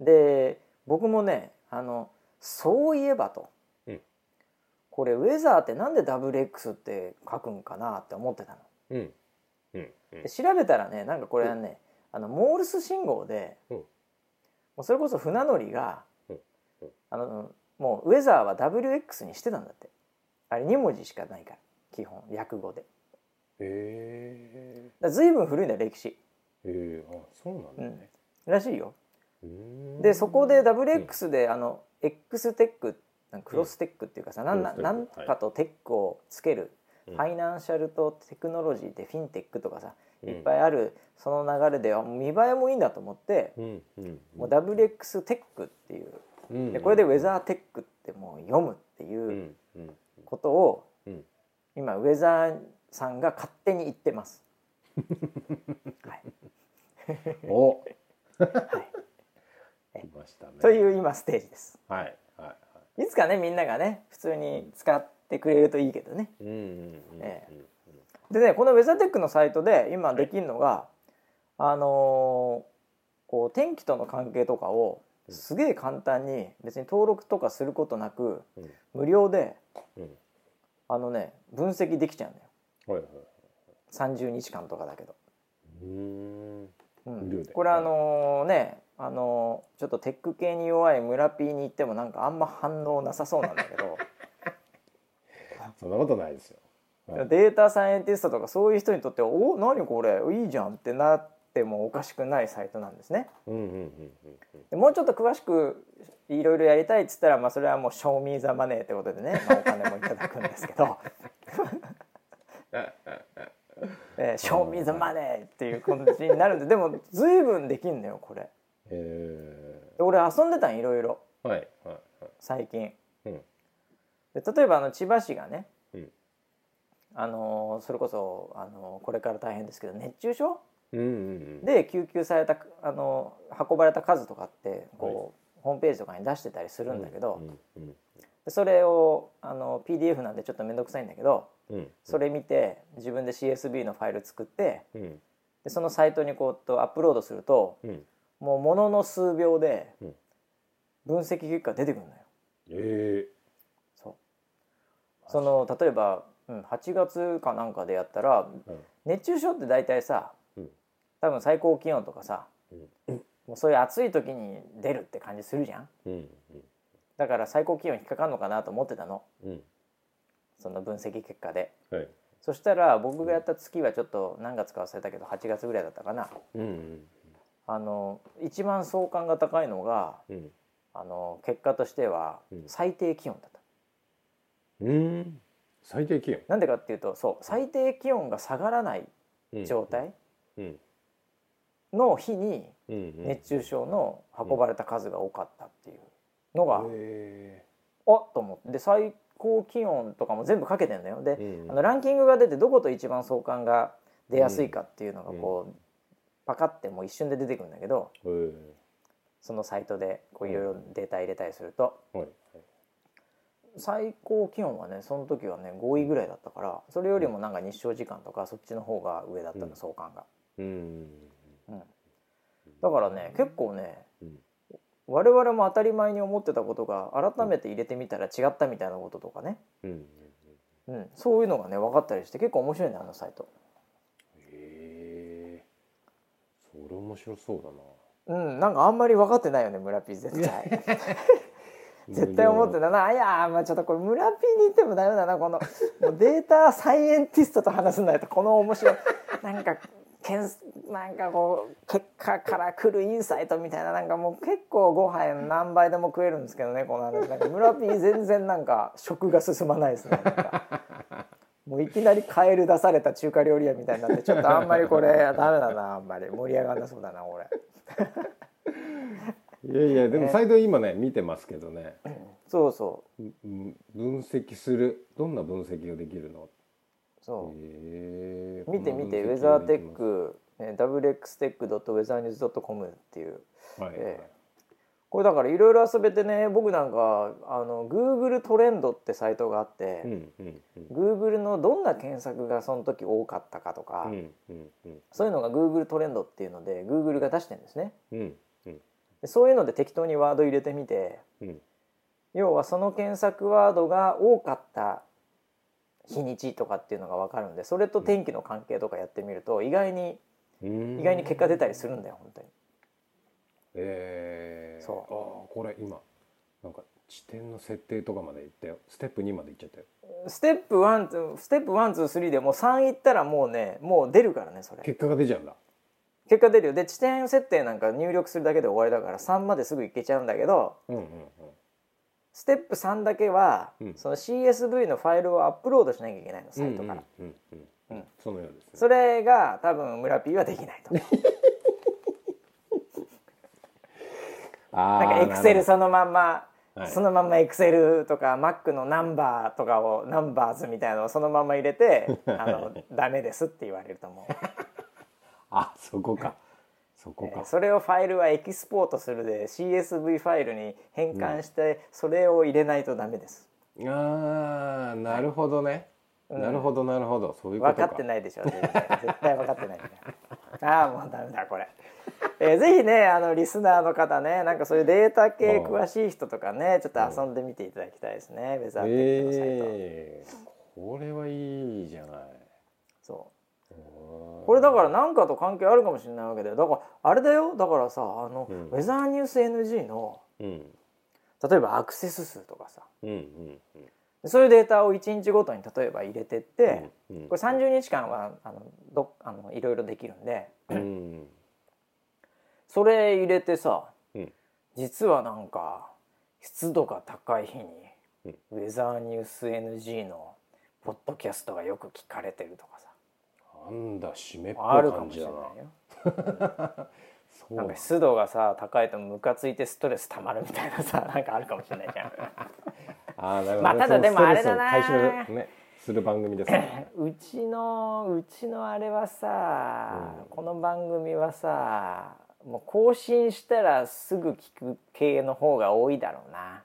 で僕もねあのそういえばと、うん。これウェザーってなんで WX って書くんかなって思ってたの。うん。うん。うん。で調べたらねなんかこれはね、あのモールス信号で、うん。もうそれこそ船乗りが、うん。うん。あのもうウェザーは WX にしてたんだって。あれ2文字しかないから基本訳語で。へだから随分古いんだよ歴史。えへえあそうなんだね。らしいよでそこで WX で、あの X テッククロステックっていうかさ、なん。なクロステック。なんかとテックをつける、うんファイナンシャルとテクノロジーでフィンテックとかさうん。いっぱいあるその流れであ見栄えもいいんだと思って、うんうん。もう WX テックっていううん。でこれでウェザーテックってもう読むっていうことをうん。今ウェザーさんが勝手に言ってます。はい。お。はい来ましたね。という今ステージです。はいはいはい。いつかねみんながね普通に使ってくれるといいけどね。でねこのウェザーテックのサイトで今できるのが、あのーこう天気との関係とかをすげえ簡単に別に登録とかすることなくうん無料でうん。あのね分析できちゃうんだよ。はいはい30日間とかだけど。うーん。これあのね、あのーちょっとテック系に弱い村 P に行ってもなんかあんま反応なさそうなんだけど。そんなことないですよ。はい。データサイエンティストとかそういう人にとっては「お何これ？いいじゃん」ってなっててもおかしくないサイトなんですね。もうちょっと詳しくいろいろやりたいっつったら、まあ、それはもう「賞味ザマネー」ってことでね、まあ、お金もいただくんですけど「えー、賞味ザマネー」っていう感じになるんででも随分できんのよこれ。えで俺遊んでたんいろいろ。ー、はいはいはい。最近。うん。で例えばあの千葉市がね、うん。あのーそれこそ、あのーこれから大変ですけど熱中症うんうんうん。で救急された、あのー運ばれた数とかってこう、ホームページとかに出してたりするんだけど、うんうんでそれをあの PDF なんでちょっと面倒くさいんだけどうん。それ見て自分で CSV のファイル作ってうん。でそのサイトにこうとアップロードするとうんもうものの数秒でうん。分析結果出てくるのよ。えそう。その例えば、うん、8月かなんかでやったらーうん。熱中症って大体さうん。多分最高気温とかさうん。もうそういう暑い時に出るって感じするじゃん。うんだから最高気温引っかかるのかなと思ってたの。うん。その分析結果で。はい。そしたら僕がやった月はちょっと何月か忘れたけど8月ぐらいだったかな。うんうんあの一番相関が高いのがうん。あの結果としてはうん。最低気温だった。うん。最低気温。なんでかっていうとそう最低気温が下がらないうん。状態うん。の日に熱中症の運ばれた数が多かったっていうのが、えあっと思って。で最高気温とかも全部かけてんだよ。で、あのランキングが出てどこと一番相関が出やすいかっていうのがこう、パカってもう一瞬で出てくるんだけどえ。ーそのサイトでこういろいろデータ入れたりすると最高気温はねその時はね5位ぐらいだったからそれよりもなんか日照時間とかそっちの方が上だったの、うん。相関が。うん。うん、だからね結構ねうん。我々も当たり前に思ってたことが改めて入れてみたら違ったみたいなこととかね、うん。うん、そういうのがね分かったりして結構面白いんだよあのサイト。へえそれ面白そうだな。うん、なんかあんまり分かってないよね村 P 絶対。絶対思ってたな。あいやまあちょっとこれ村 P に言ってもダメだなこのもうデータサイエンティストと話すんだよとこの面白いなんかけんなんかこう結果から来るインサイトみたいななんかもう結構ご飯何杯でも食えるんですけどねこの話。なんか村 P 全然なんか食が進まないですねなんかもういきなりカエル出された中華料理屋みたいになってちょっとあんまりこれダメだなあんまり。盛り上がんなそうだな俺。いやいやでもサイト今ね見てますけどね。そうそう。うん分析する。どんな分析ができるの？そう。見て見てウェザーテック、ね、wxtech.weathernews.com っていう。はいえこれだからいろいろ遊べてね僕なんかあの Google トレンドってサイトがあって、うんうんうん。Google のどんな検索がその時多かったかとか、うんうんうん。そういうのが Google トレンドっていうので Google が出してるんですね。うんうん。でそういうので適当にワード入れてみてうん。要はその検索ワードが多かった日にちとかっていうのが分かるんでそれと天気の関係とかやってみると意外にうん意外に結果出たりするんだよ本当に。えー、そう。ああこれ今なんか地点の設定とかまでいったよ。ステップ2までいっちゃったよ。ステップ1ステップ123でもう3いったらもうねもう出るからねそれ。結果が出ちゃうんだ。結果出るよ。で地点設定なんか入力するだけで終わりだから3まですぐいけちゃうんだけどうんうんうん。ステップ3だけは、うん。その CSV のファイルをアップロードしなきゃいけないのサイトから、うんうんうんうん。うん。そのようですね。それが多分村 P はできないと あなんかエクセルさそのまんま、はい。そのまんまエクセルとか Mac のナンバーとかをナンバーズみたいなのをそのまま入れて あのダメですって言われると思う。あそこか。そこか、それをファイルはエキスポートするで CSV ファイルに変換してそれを入れないとダメです、ああなるほどね、なるほどなるほど。そういうことか。分かってないでしょ絶対。分かってない。ねああもうダメだこれ、えーぜひねあのリスナーの方ねなんかそういうデータ系詳しい人とかねちょっと遊んでみていただきたいですねウェザーテックのサイト、えー、これはいいじゃない。そう。ここれだから何かと関係あるかもしれないわけでだからあれだよ。だからさあの、うん。ウェザーニュース NG のうん。例えばアクセス数とかさ。うんうんそういうデータを1日ごとに例えば入れてって、うんうん。これ30日間はあのどあのいろいろできるんで。うん。それ入れてさ、うん。実はなんか湿度が高い日に、うん。ウェザーニュース NG のポッドキャストがよく聞かれてるとかさ。なんだ湿っぽいあるかもし感じだれないなよなんか湿度がさ高いとムカついてストレス溜まるみたいなさ なんかあるかもしれないじゃん。あーなるほどねまあただでもあれだなねする番組ですね。うちのうちのあれはさ、うん。この番組はさもう更新したらすぐ聞く系の方が多いだろうな。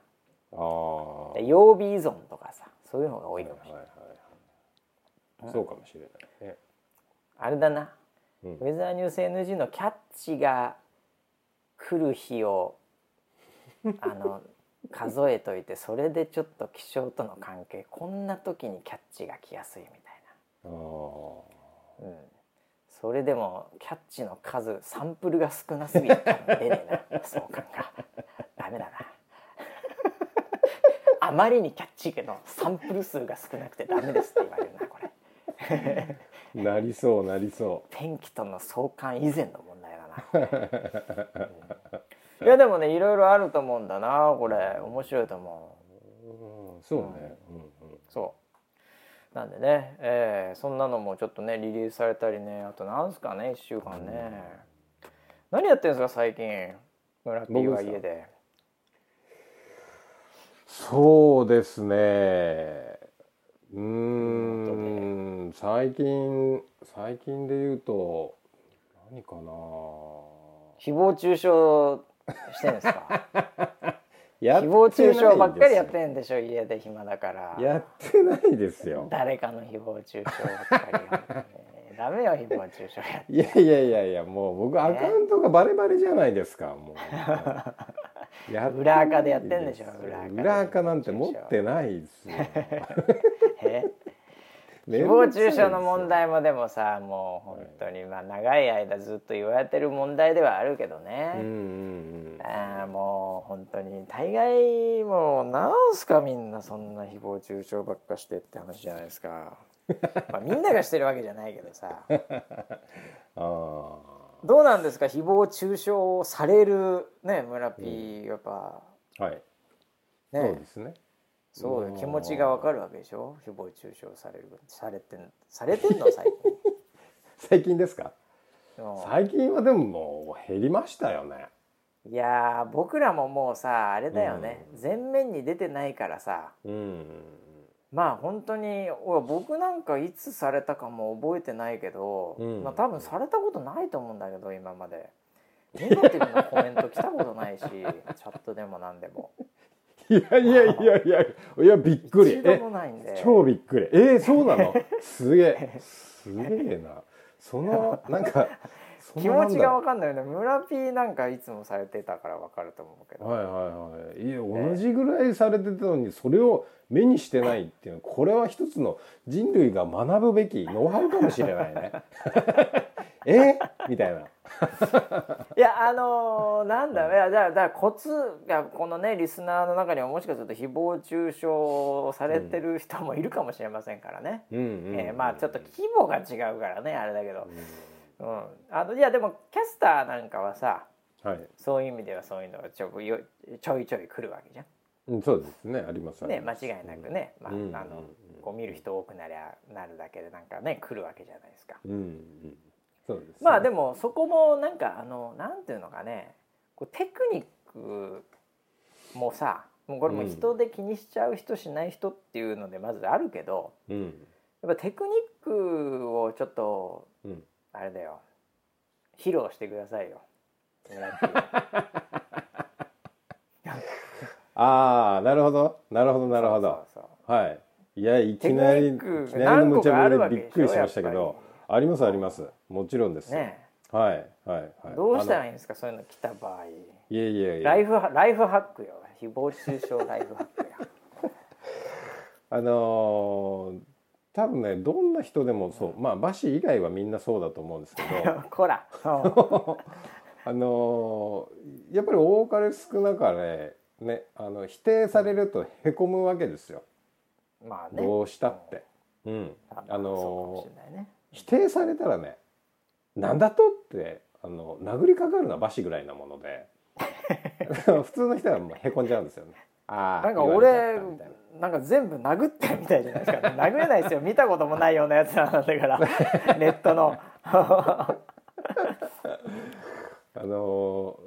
ああ曜日依存とかさそういうのが多いかもしれない、はいはいはいそうかもしれないね。あれだな、うんウェザーニュース NG のキャッチが来る日を あの数えといてそれでちょっと気象との関係こんな時にキャッチが来やすいみたいな、うん、それでもキャッチの数サンプルが少なすぎて出ねえな。相関がダメだな。あまりにキャッチのサンプル数が少なくてダメですって言われるなこれ なりそうなりそ天気との相関以前の問題だな、うん。いやでもねいろいろあると思うんだなこれ。面白いと思う。う、うん、そうね、うん。うん、そう。なんでね、えーそんなのもちょっとねリリースされたりねあとなんすかね1週間ね、何やってんですか最近村 P は家で。そうですねうーん。最近最近で言うと何かな誹謗中傷してんですか？や誹謗中傷ばっかりやっんてんでしょ家で暇だから。やってないですよ。誰かの誹謗中傷ばっかり本当に。ダメよ誹謗中傷やって。いやいやいやいやもう僕アカウントがバレバレじゃないですかもう や裏垢でやってんでしょ。す裏垢で。裏垢なんて持ってないですよ。え？誹謗中傷の問題もでもさもう本当にまあ長い間ずっと言われてる問題ではあるけどうんね、うん。あーもう本当に大概もうなんすかみんなそんな誹謗中傷ばっかしてって話じゃないですか、まあ、みんながしてるわけじゃないけどさ。うんあどうなんですか？誹謗中傷をされるね村 P やっぱ。あはい、ね。そうですね。そうよ。気持ちがわかるわけでしょ？誹謗中傷されるされてんされてんの？最近。最近ですか？うん。最近はでももう減りましたよね。いやー僕らももうさあれだよね、前面に出てないからさ。うんまあ本当に僕なんかいつされたかも覚えてないけど、うん。まあ多分されたことないと思うんだけど今まで。ネガティブなコメント来たことないし チャットでも何でも。いやいやいやいやいやびっくり。超びっくり。えー、そうなの？すげえ。すげえな。そのなんか気持ちが分かんないよね。村 P なんかいつもされてたから分かると思うけど、はいはいはい。いや同じぐらいされてたのにそれを目にしてないっていうのこれは一つの人類が学ぶべきノウハウかもしれないね。え？みたいな。いやあのーなんだ、いやだからだからコツがこのねリスナーの中にはもしかすると誹謗中傷されてる人もいるかもしれませんからね、えーまあちょっと規模が違うからねあれだけど、うん、あのいやでもキャスターなんかはさはい、そういう意味ではそういうのがちょよちょいちょい来るわけじゃん。うん、そうですね。ありますね間違いなくね、まあうんあのこう見る人多くなりゃなるだけでなんかね来るわけじゃないですか。うんうん。そうです、まあでもそこもなんかあのなんていうのかねこうテクニックもさもうこれも人で気にしちゃう人しない人っていうのでまずあるけどうん。やっぱテクニックをちょっとうんあれだよ。披露してくださいよ。ああなるほど。なるほどなるほど。はい。いやいきなりいきなりの無茶ぶりでびっくりしましたけどあり。ますあります。もちろんです、ねはいはいはい。どうしたらあいいんですかそういうの来た場合。のいやいやいやライフハライフハックよ。誹謗中傷ライフハックよ。あのー多分ねどんな人でもそう。まあ馬氏以外はみんなそうだと思うんですけど。こら あのーやっぱり多かれ少なかれねあの否定されるとへこむわけですよ、まあね。どうしたって。うん、ああのーね。否定されたらねなんだとってあの殴りかかるのはバシぐらいなもので。普通の人はもうへこんじゃうんですよね。あなんか俺な。んか全部殴ってるみたいじゃな。いですか、ね、殴れないですよ。見たこともないようなやつなんだから。ネットの。あの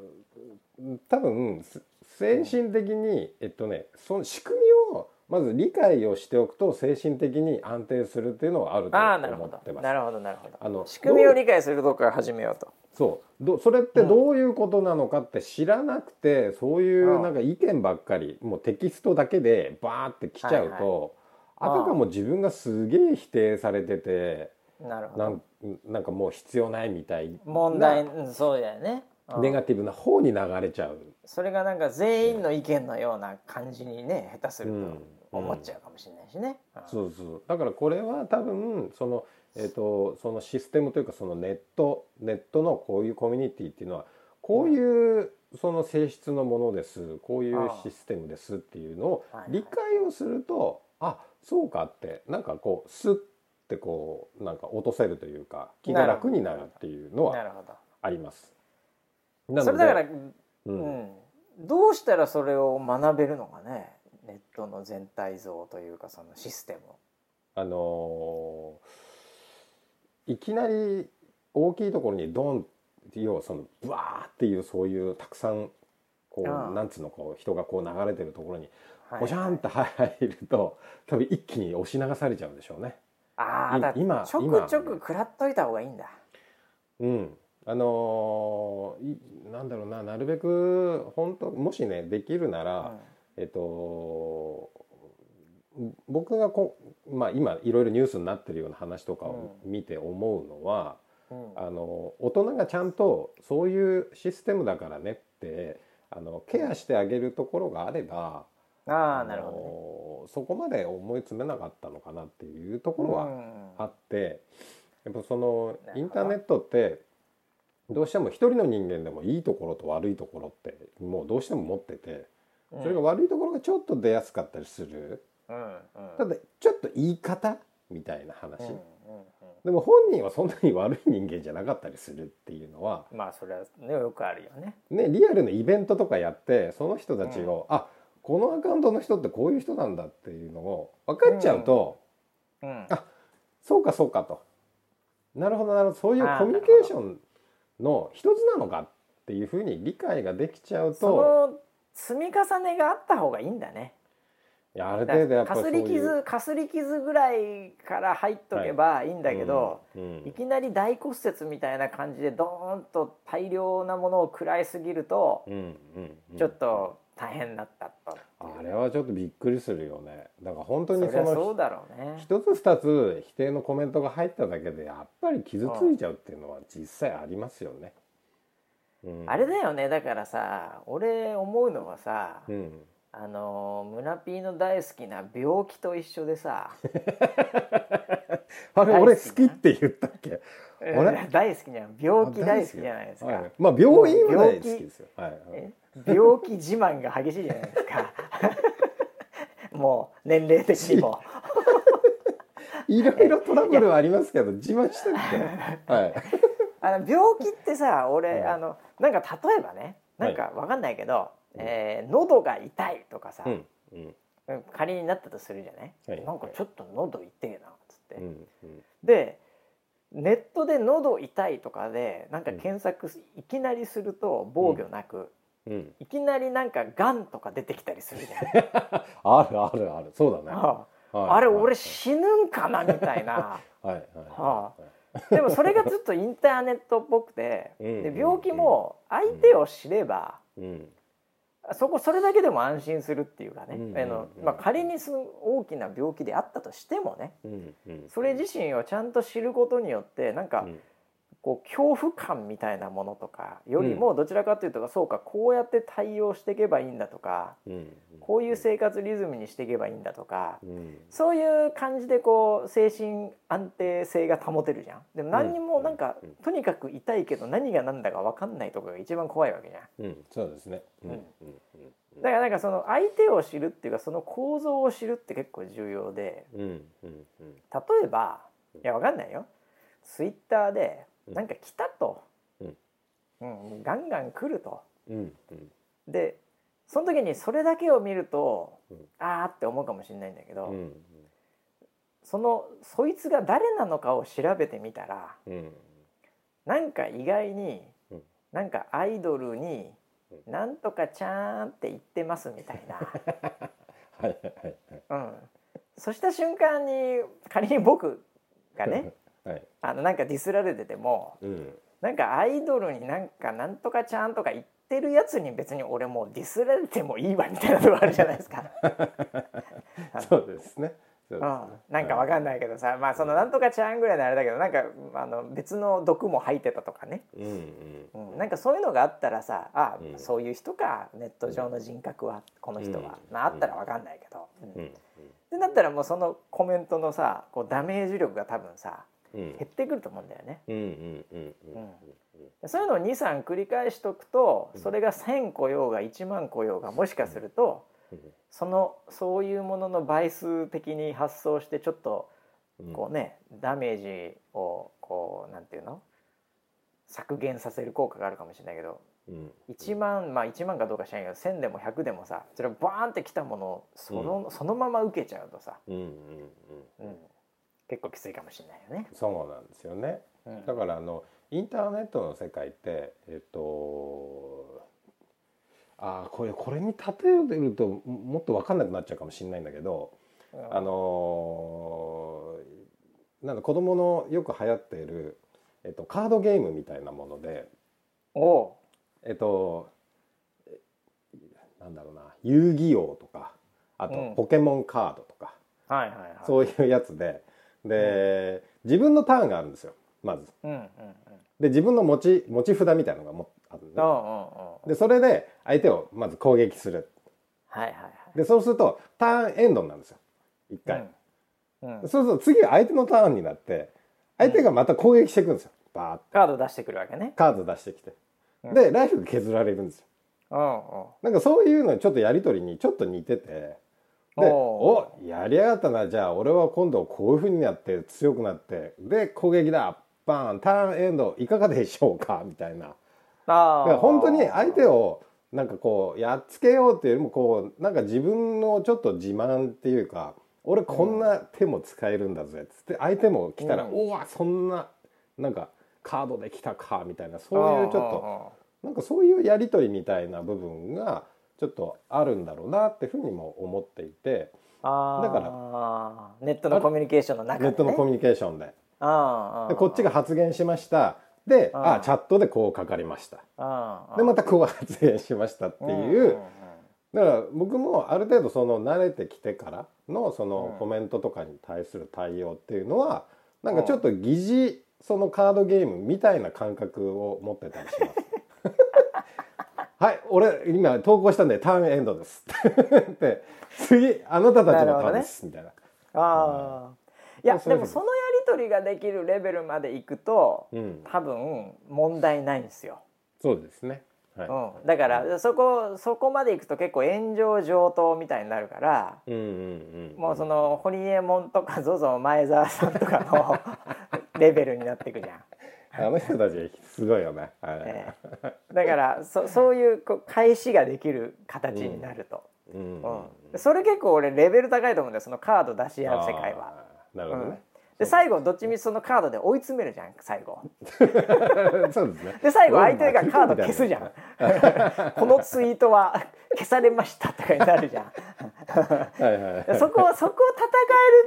多分精神的にえっとねその仕組みをまず理解をしておくと精神的に安定するっていうのはあると思ってます。なるほど。なるほどあの仕組みを理解するとこから始めようと。そう。どそれってどういうことなのかって知らなくて、うん、そういうなんか意見ばっかりもうテキストだけでバーって来ちゃうと、はいはい、あたかも自分がすげえ否定されててなるほど。なんかもう必要ないみたいな問題、うん、そうだよね。ネガティブな方に流れちゃう。それがなんか全員の意見のような感じにね下手すると思っちゃうかもしれないしね。うん、そうそう。だからこれは多分そのえーと、そのシステムというかそのネットネットのこういうコミュニティっていうのはこういうその性質のものです。こういうシステムですっていうのを理解をするとあそうかってなんかこうスッてこうなんか落とせるというか気が楽になるっていうのはあります。それだから、うん、うん、どうしたらそれを学べるのかねネットの全体像というかそのシステムあのーいきなり大きいところにドン要はそのブワーっていうそういうたくさんこうなんつうのこう人がこう流れてるところにポシャンと入ると多分一気に押し流されちゃうんでしょうね。ああ今ちょくちょく食らっといた方がいいんだ。うん。あのー、なんだろうななるべく本当もしねできるなら、うん、えっと僕がこ、まあ、今いろいろニュースになってるような話とかを見て思うのは、うん、あの大人がちゃんとそういうシステムだからねってあのケアしてあげるところがあればあなるほど、ね、そこまで思い詰めなかったのかなっていうところはあって、やっぱそのインターネットってどうしても一人の人間でもいいところと悪いところってもうどうしても持っててそれが悪いところがちょっと出やすかったりする。ただちょっと言い方みたいな話、でも本人はそんなに悪い人間じゃなかったりするっていうのはまあそれはねよくあるよね。ねリアルのイベントとかやってその人たちを、うん、あこのアカウントの人ってこういう人なんだっていうのを分かっちゃうと、うん。うん、あそうかそうかと。なるほどなるほど。そういうコミュニケーションの一つなのかっていうふうに理解ができちゃうとその積み重ねがあった方がいいんだね。いやある程度やっぱかすり傷かすり傷ぐらいから入っとけばい。いんだけど、はいうんうん、いきなり大骨折みたいな感じでドーンと大量なものを食らいすぎると、うんちょっと大変だったと。あれはちょっとびっくりするよね。だから本当にそのそうだろうね。一つ二つ否定のコメントが入っただけでやっぱり傷ついちゃうっていうのは実際ありますよね、うん、あれだよね。だからさ俺思うのはさ、うん。あの村ピーの大好きな病気と一緒でさ。あれ俺好きって言ったっけ？俺？大好きじゃん病気大好きじゃないですか、はい、まあ病院は大好きですよ、はい、病気自慢が激しいじゃないですか。もう年齢的にも。いろいろトラブルはありますけど自慢してるって、はい、あの病気ってさ俺、あのなんか例えばねなんかわかんないけど、えー、喉が痛いとかさ、うんうん、仮になったとするじゃない、はい、なんかちょっと喉痛えなっつって、うんうん、でネットで喉痛いとかでなんか検索いきなりすると防御なく、うん、いきなりなんかがんとか出てきたりするじゃない？あるあるある。そうだね。あ。あはい、あれ俺死ぬんかなみたいな。はい、はい。はあ、でもそれがずっとインターネットっぽくて、で病気も相手を知れば、うん。そこそれだけでも安心するっていうかね、あのまあ、仮にす大きな病気であったとしてもね、それ自身をちゃんと知ることによってなんか、こう恐怖感みたいなものとかよりもどちらかというと、そうかこうやって対応していけばいいんだとか、こういう生活リズムにしていけばいいんだとか、そういう感じでこう精神安定性が保てるじゃん。でも何にもなんか、とにかく痛いけど何が何だか分かんないところが一番怖いわけじゃん。うん、そうですね、うん。だからなんかその相手を知るっていうかその構造を知るって結構重要で、例えばいや分かんないよ。ツイッターでなんか来たと、うん、うん、ガンガン来ると。うんうん。でその時にそれだけを見ると、うん。あーって思うかもしれないんだけど、うんそのそいつが誰なのかを調べてみたらうん。なんか意外に、うん。なんかアイドルに「うなんとかちゃーん」って言ってますみたいな、はいはいはい。うん、そした瞬間に仮に僕がねはい。あのなんかディスられててもうん。なんかアイドルになんか「なんとかちゃん」とか言ってるやつに別に俺もうディスられてもいいわみたいなとこあるじゃないですか。そうですね。そうですね。うん、なんかわかんないけどさ、まあそのなんとかちゃんぐらいのあれだけどなんかあの別の毒も吐いてたとかね、うんうんうん、なんかそういうのがあったらさあ、うん。そういう人かネット上の人格はこの人は、うん。まあ、あったらわかんないけど、うん。うん。でだったらもうそのコメントのさこうダメージ力が多分さうん減ってくると思うんだよね。そういうのを23繰り返しとくとうん。それが1,000個ようが1万個ようがもしかするとうん。そのそういうものの倍数的に発想してちょっとうん。こうねダメージをこうなんていうの？削減させる効果があるかもしれないけどうん。1万まあ1万かどうか知らないけど1,000でも100でもさそれバーンってきたものをその,、そのまま受けちゃうとさ、うんうんうん。うん、結構きついかもしれないよね。そうなんですよね。うん。だからあのインターネットの世界ってえっとあーこれこれに例えるとももっと分かんなくなっちゃうかもしれないんだけどうん。あのーなんだ子供のよく流行っている、えっと、カードゲームみたいなものでおう。えっとえなんだろうな遊戯王とかあとうん。ポケモンカードとか、はいはいはい。そういうやつでで、自分のターンがあるんですよまず。で自分の持ち持ち札みたいなのがもあるのね。でそれで相手をまず攻撃する。はいはいはい。でそうするとターンエンドなんですよ。一回、うん。うん、そうすると次は相手のターンになって相手がまた攻撃していくんですよ。バーッカード出してくるわけね。カード出してきて。うん。でライフが削られるんですよ。うんうん。なんかそういうのちょっとやり取りにちょっと似ててでおやりやがったな。じゃあ俺は今度こういう風になって強くなって。で攻撃だ。バーン。ターンエンドいかがでしょうか？みたいな。ああ。だ本当に相手をなんかこうやっつけようっていうよりもこうなんか自分のちょっと自慢っていうか俺こんな手も使えるんだぜ。っつって相手も来たら、うん。おわそんななんかカードで来たかみたいな。そういうちょっとなんかそういうやり取りみたいな部分がちょっとあるんだろうなっていうふうにも思っていてああ。だからネットのコミュニケーションの中で、ね。ネットのコミュニケーションで。ああでこっちが発言しました。でああチャットでこうかかりました。でまたこう発言しましたっていう。だから僕もある程度その慣れてきてからのそのうん。コメントとかに対する対応っていうのはなんかちょっと疑似そのカードゲームみたいな感覚を持ってたりします。はい俺今投稿したんでターンエンドです って次あなたたちのターンですみたいな。ああ。いやでもそのやり取りができるレベルまでいくとうん、多分問題ないんですよ。そうですね。はい。うん、だからそこそこまでいくと結構炎上上等みたいになるから、うんうんうん。もうそのホリエモンとか ZOZO 前澤さんとかのレベルになっていくじゃん。あの人たちすごいよね。はいええだからそそういうこう返しができる形になると、うんうんうんそれ結構俺レベル高いと思うんだよそのカード出し合う世界は。なるほどね。で最後どっちみちそのカードで追い詰めるじゃん最後。そうですね。で最後相手がカード消すじゃん。このツイートは消されましたとかになるじゃん。はい。そこそこを戦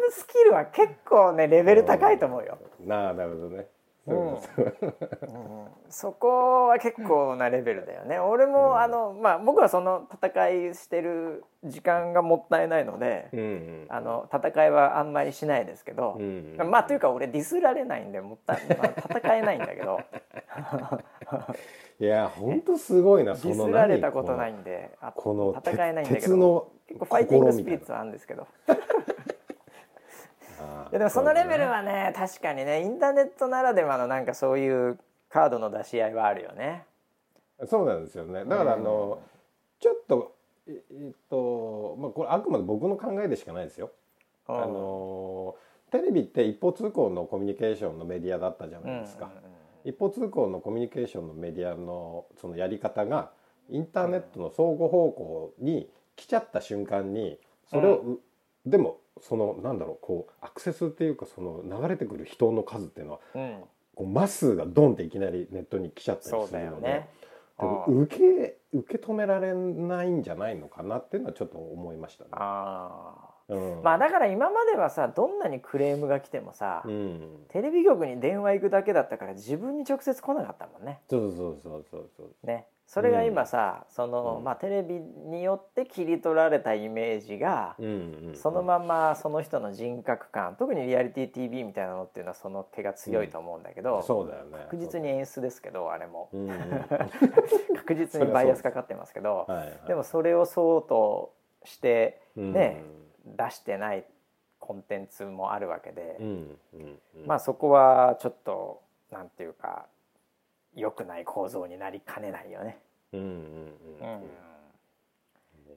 えるスキルは結構ねレベル高いと思うよ。なあなるほどね。うん。そこは結構なレベルだよね。俺も、あのまあ僕はその戦いしてる時間がもったいないので、うんうん。あの戦いはあんまりしないですけど、うんまあというか俺ディスられないんでもったい、まあ、戦えないんだけど。いや本当すごいなデそのィスられたことないいんであこの戦えないんだけど鉄の結構ファイティングスピリッツはあるんですけど いやでもそのレベルはね確かにねインターネットならではのなんかそういうカードの出し合いはあるよね。そうなんですよねだからあの、ちょっとええっとまあこれあくまで僕の考えでしかないですよ。うんあのテレビって一方通行のコミュニケーションのメディアだったじゃうんないですか。一方通行のコミュニケーションのメディアのそのやり方がインターネットの相互方向に来ちゃった瞬間にそれを、うでもそのなんだろうこうアクセスっていうかその流れてくる人の数っていうのはうん。こうマスがドンっていきなりネットに来ちゃったりするので、ね。受け受け止められないんじゃないのかなっていうのはちょっと思いましたね。ああうん、まあだから今まではさどんなにクレームが来てもさ、うん、テレビ局に電話行くだけだったから自分に直接来なかったもんね。そうそうそうそうそう。ね。それが今さ、その、うん。まあテレビによって切り取られたイメージが、そのままその人の人格感特にリアリティ TV みたいなのっていうのはその手が強いと思うんだけど、そうだよね。確実に演出ですけどあれも。うんうん、確実にバイアスかかってますけどはいはい、でもそれをそうとしてうん。ね出してないコンテンツもあるわけで、うんうんうん、まあそこはちょっとなんていうか良くない構造になりかねないよね。うんうんうん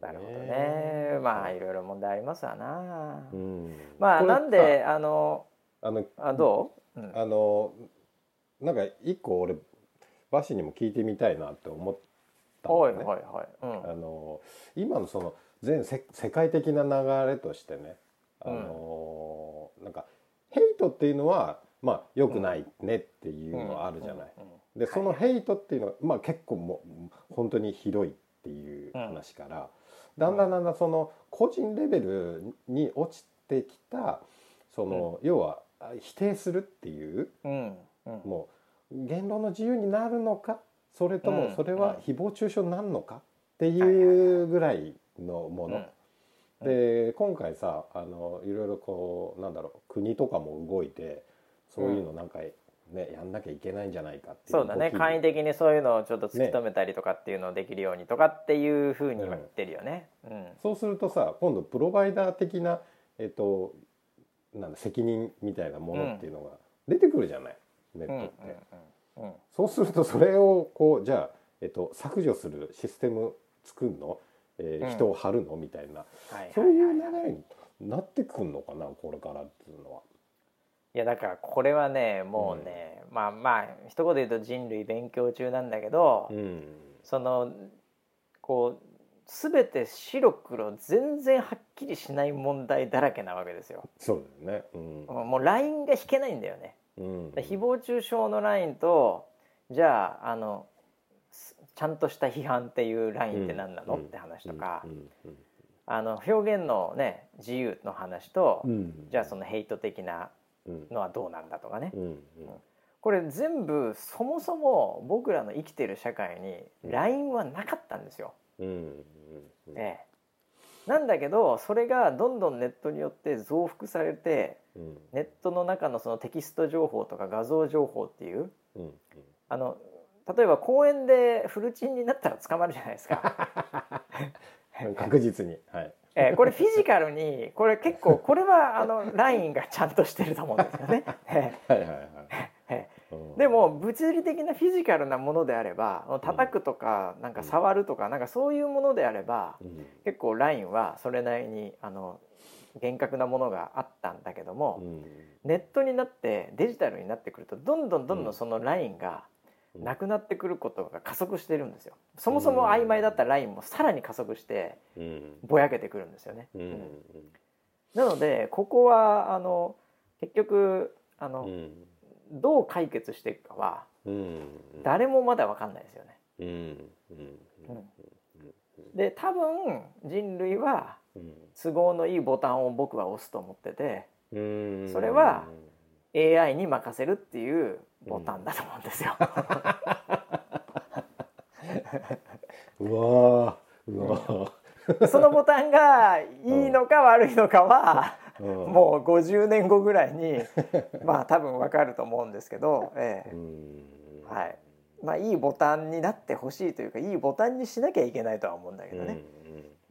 なるほどね。まあいろいろ問題ありますわな。うん。まあなんであのあのあどう、うん。あのなんか一個俺バシにも聞いてみたいなって思ったのね、はいはいはい。うん。あの今のその全世世界的な流れとしてねあの、なんかヘイトっていうのはまあ良くないねっていうのはあるじゃない。でそのヘイトっていうのは、まあ、結構もう本当にひどいっていう話から、だんだんだんだんその個人レベルに落ちてきたその、要は否定するっていううんうん。もう言論の自由になるのかそれとうん。もそれは誹謗中傷になるのかっていうぐらいのもの。うん。で今回さあのいろいろこうなんだろう国とかも動いてそういうのなんか、ねやんなきゃいけないんじゃないかっていうそうだね。簡易的にそういうのをちょっと突き止めたりとかっていうのをできるようにとかっていうふうに今言ってるよね。うん。そうするとさ今度プロバイダー的な、えっと、なんだ責任みたいなものっていうのが出てくるじゃない、ネッうんうんトって。うん。うん。そうするとそれをこうじゃあ、えっと、削除するシステム作るの、えーうん人を張るの？みたいなそういう流れになってくんのかなこれからっていうのは。いやだからこれはねもうね、まあまあ一言で言うと人類勉強中なんだけど、うんそのこう全て白黒全然はっきりしない問題だらけなわけですよ。そうだよね。うんもうラインが引けないんだよね。うんで誹謗中傷のラインとじゃああのゃんとした批判っていうラインって何なの、って話とか、うん。あの表現のね自由の話と、じゃあそのヘイト的なうん。のはどうなんだとかね、これ全部そもそも僕らの生きてる社会にうん。LINE はなかったんですよ。ええ。なんだけどそれがどんどんネットによって増幅されてうん。ネットの中のそのテキスト情報とか画像情報っていううん。あの例えば公園でフルチンになったら捕まるじゃないですか。う ん確実にはい。えーこれフィジカルにこれ結構これはあのラインがちゃんとしてると思うんですよね。えはいはいはい。でも物理的なフィジカルなものであれば叩くとかなんか触るとかなんかそういうものであればうん結構ラインはそれなりにあの厳格なものがあったんだけどもうんネットになってデジタルになってくるとどんどんどんどんそのラインがうんなくなってくることが加速してるんですよ。そもそも曖昧だったラインもさらに加速してうん。ぼやけてくるんですよね。うんうんなのでここはあの結局あの、うん。どう解決していくかはうん誰もまだ分かんないですよね。で多分人類はうん。都合のいいボタンを僕は押すと思っててうん。それは AI に任せるっていうボタンだと思うんですよ。うわーうわそのボタンがいいのか悪いのかは、ーうん。もう50年後ぐらいにまあ多分分かると思うんですけど、ええ。うん。はい。まあ、いいボタンになってほしいというかいいボタンにしなきゃいけないとは思うんだけどね。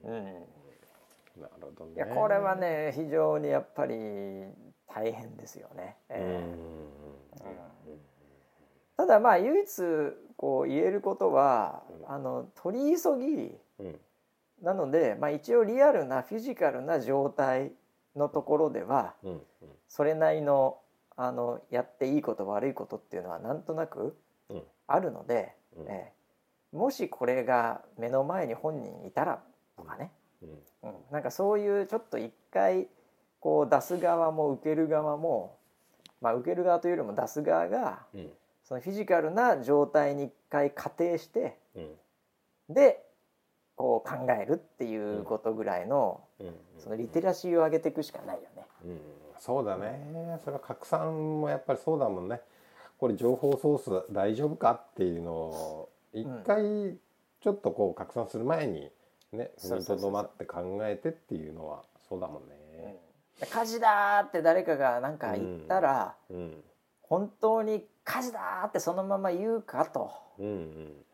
うん。うん。なるほどね。いやこれはね非常にやっぱり大変ですよね。ただまあ唯一こう言えることは、うん。あの取り急ぎうん。なので、まあ、一応リアルなフィジカルな状態のところではうん。それなりのあのやっていいこと悪いことっていうのはなんとなくうん。あるので、うん。ええ。もしこれが目の前に本人いたらとかね、うん。うん、なんかそういうちょっと一回こう出す側も受ける側も、まあ、受ける側というよりも出す側がうん。そのフィジカルな状態に一回仮定してうん。でこう考えるっていうことぐらいのうん。そのリテラシーを上げていくしかないよね。うん。そうだね。それは拡散もやっぱりそうだもんね。これ情報ソース大丈夫かっていうのを一回ちょっとこう拡散する前にね踏みとどまって考えてっていうのはそうだもんね。火事だーって誰かがなんか言ったら、うん。本当に火事だーってそのまま言うかと、うんうん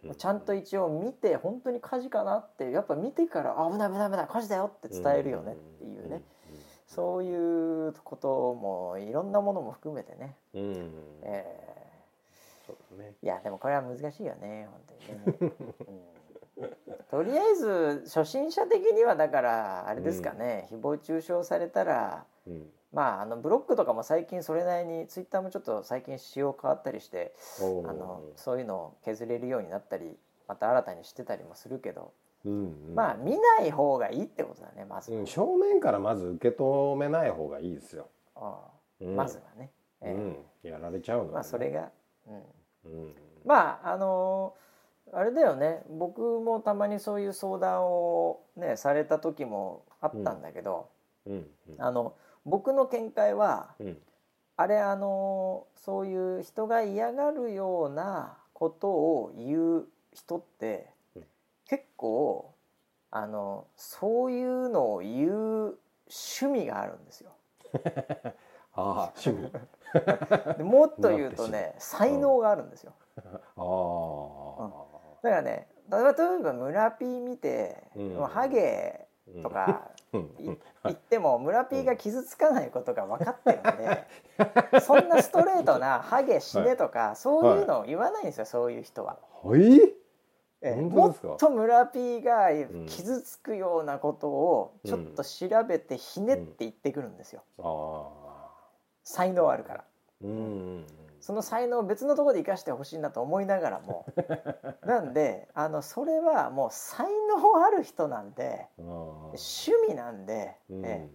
うんちゃんと一応見て本当に火事かなってやっぱ見てからあ危ない危ない危ない火事だよって伝えるよねっていうね、そういうこともいろんなものも含めてね、うんえそうだね。ーいやでもこれは難しいよね本当にね、うん、とりあえず初心者的にはだからあれですかね、誹謗中傷されたらうん。まああのブロックとかも最近それなりにツイッターもちょっと最近仕様変わったりしてあのそういうのを削れるようになったりまた新たにしてたりもするけど、うんうん。まあ見ない方がいいってことだねまず、うん正面からまず受け止めない方がいいですよ。あうん。まずはね、えうん。やられちゃうのはね。えまあそれが、うん、うん。まああのあれだよね。僕もたまにそういう相談をねされた時もあったんだけど、うんうん。あの僕の見解はうん。あれあのそういう人が嫌がるようなことを言う人って、うん。結構あのそういうのを言う趣味があるんですよ。ああ趣味。でもっと言うとね 才能があるんですよ。ああだからね。例えば例えば村 P 見て、うん。もうハゲとかうん。い言っても村 P が傷つかないことが分かってるんで、そんなストレートな「ハゲ死ね」とか、そういうのを言わないんですよそういう人は。はい？えもっと村 P がん傷つくようなことをちょっと調べてひねって言ってくるんですよ。才能あるから。うんうんその才能を別のところで生かしてほしいなと思いながらも。なんであのそれはもう才能ある人なんで趣味なんで,、え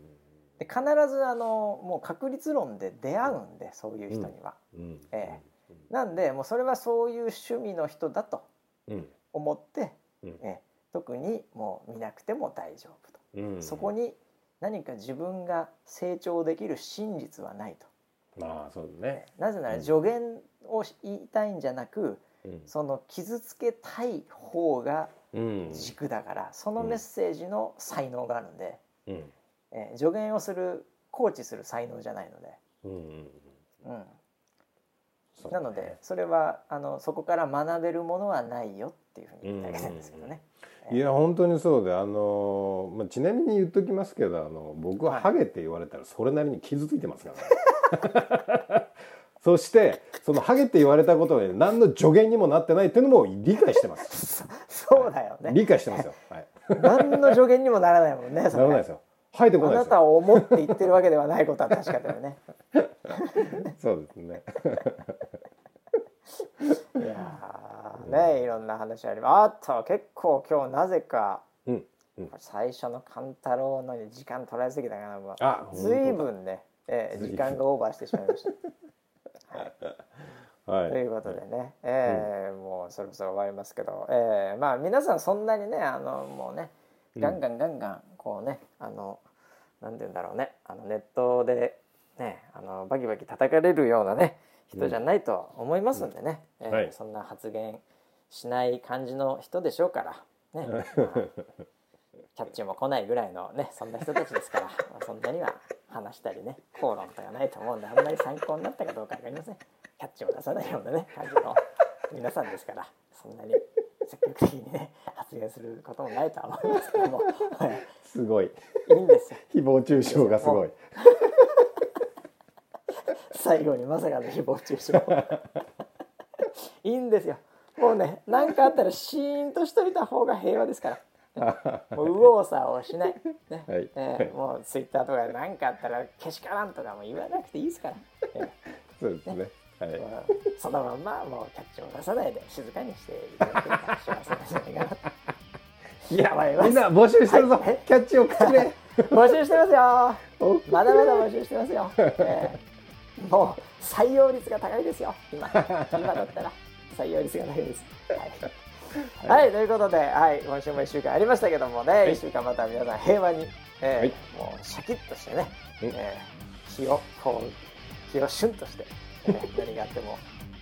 え。で必ずあのもう確率論で出会うんでそういう人には。うん。えなんでもうそれはそういう趣味の人だとうん。思って、うん。ええ。特にもう見なくても大丈夫と、うん。そこに何か自分が成長できる真実はないと。まあそうだね。なぜなら助言を言いたいんじゃなく、うん。その傷つけたい方がうん。軸だから、そのメッセージの才能があるんで、うん。えー助言をするコーチする才能じゃないので、うんうんね。なのでそれはあのそこから学べるものはないよっていうふうに言ってあげたいんですけどね。いや本当にそうであの、まあ、ちなみに言っときますけどあの僕ははい。ハゲって言われたらそれなりに傷ついてますから、ね、そしてそのハゲって言われたことで何の助言にもなってないっていうのも理解してます そうだよね。理解してますよはい何の助言にもならないもんね。ならないですよ生えてこあないですよなたを思って言ってるわけではないことは確かだよね。そうですねいやーねいろんな話あります。あっと結構今日なぜかうんうん最初の勘太郎のに時間取られすぎたかな。ずいぶんね、えー時間がオーバーしてしまいました。はい。ということでね、えーもうそろそろ終わりますけど、えーまあ皆さんそんなにねあのもうねガンガンガンガンこうねあのなんて言うんだろうね。あのネットでねあのバキバキ叩かれるようなね人じゃないと思いますんでね、えーはい。そんな発言しない感じの人でしょうから。ね、まあキャッチも来ないぐらいのねそんな人たちですから まあそんなには話したりね口論とかないと思うんであんまり参考になったかどうかわかりません。キャッチも出さないようなね感じの皆さんですからそんなに積極的にね発言することもないとは思いますけども、はいすごい。いいんですよ。誹謗中傷がすごい。最後にまさかの誹謗中傷。いいんですよ。もうね何かあったらシーンとしといた方が平和ですから もう右往左往しない、ね。はい。えーもうツイッターとかで何かあったらけしからんとかも言わなくていいですから、え ーそうですね。はい。そのまんまもうキャッチを出さないで静かにしていただければ幸せなんじゃないかなと。いやみんな募集してるぞ、はい。キャッチをくれ。募集してますよ。お。まだまだ募集してますよ、えー。もう採用率が高いですよ。今。今だったら採用率が高いです。はい、はい。ということで、はい、今週も1週間ありましたけどもね、1週間また皆さん平和に、えーはい。もうシャキッとしてね、うん。えー気をこう気をシュンとして、えー 何があっても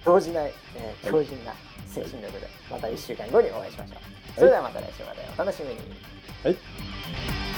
動じない、えー強靭な精神力でまた1週間後にお会いしましょう。それではまた来週までお楽しみに。はい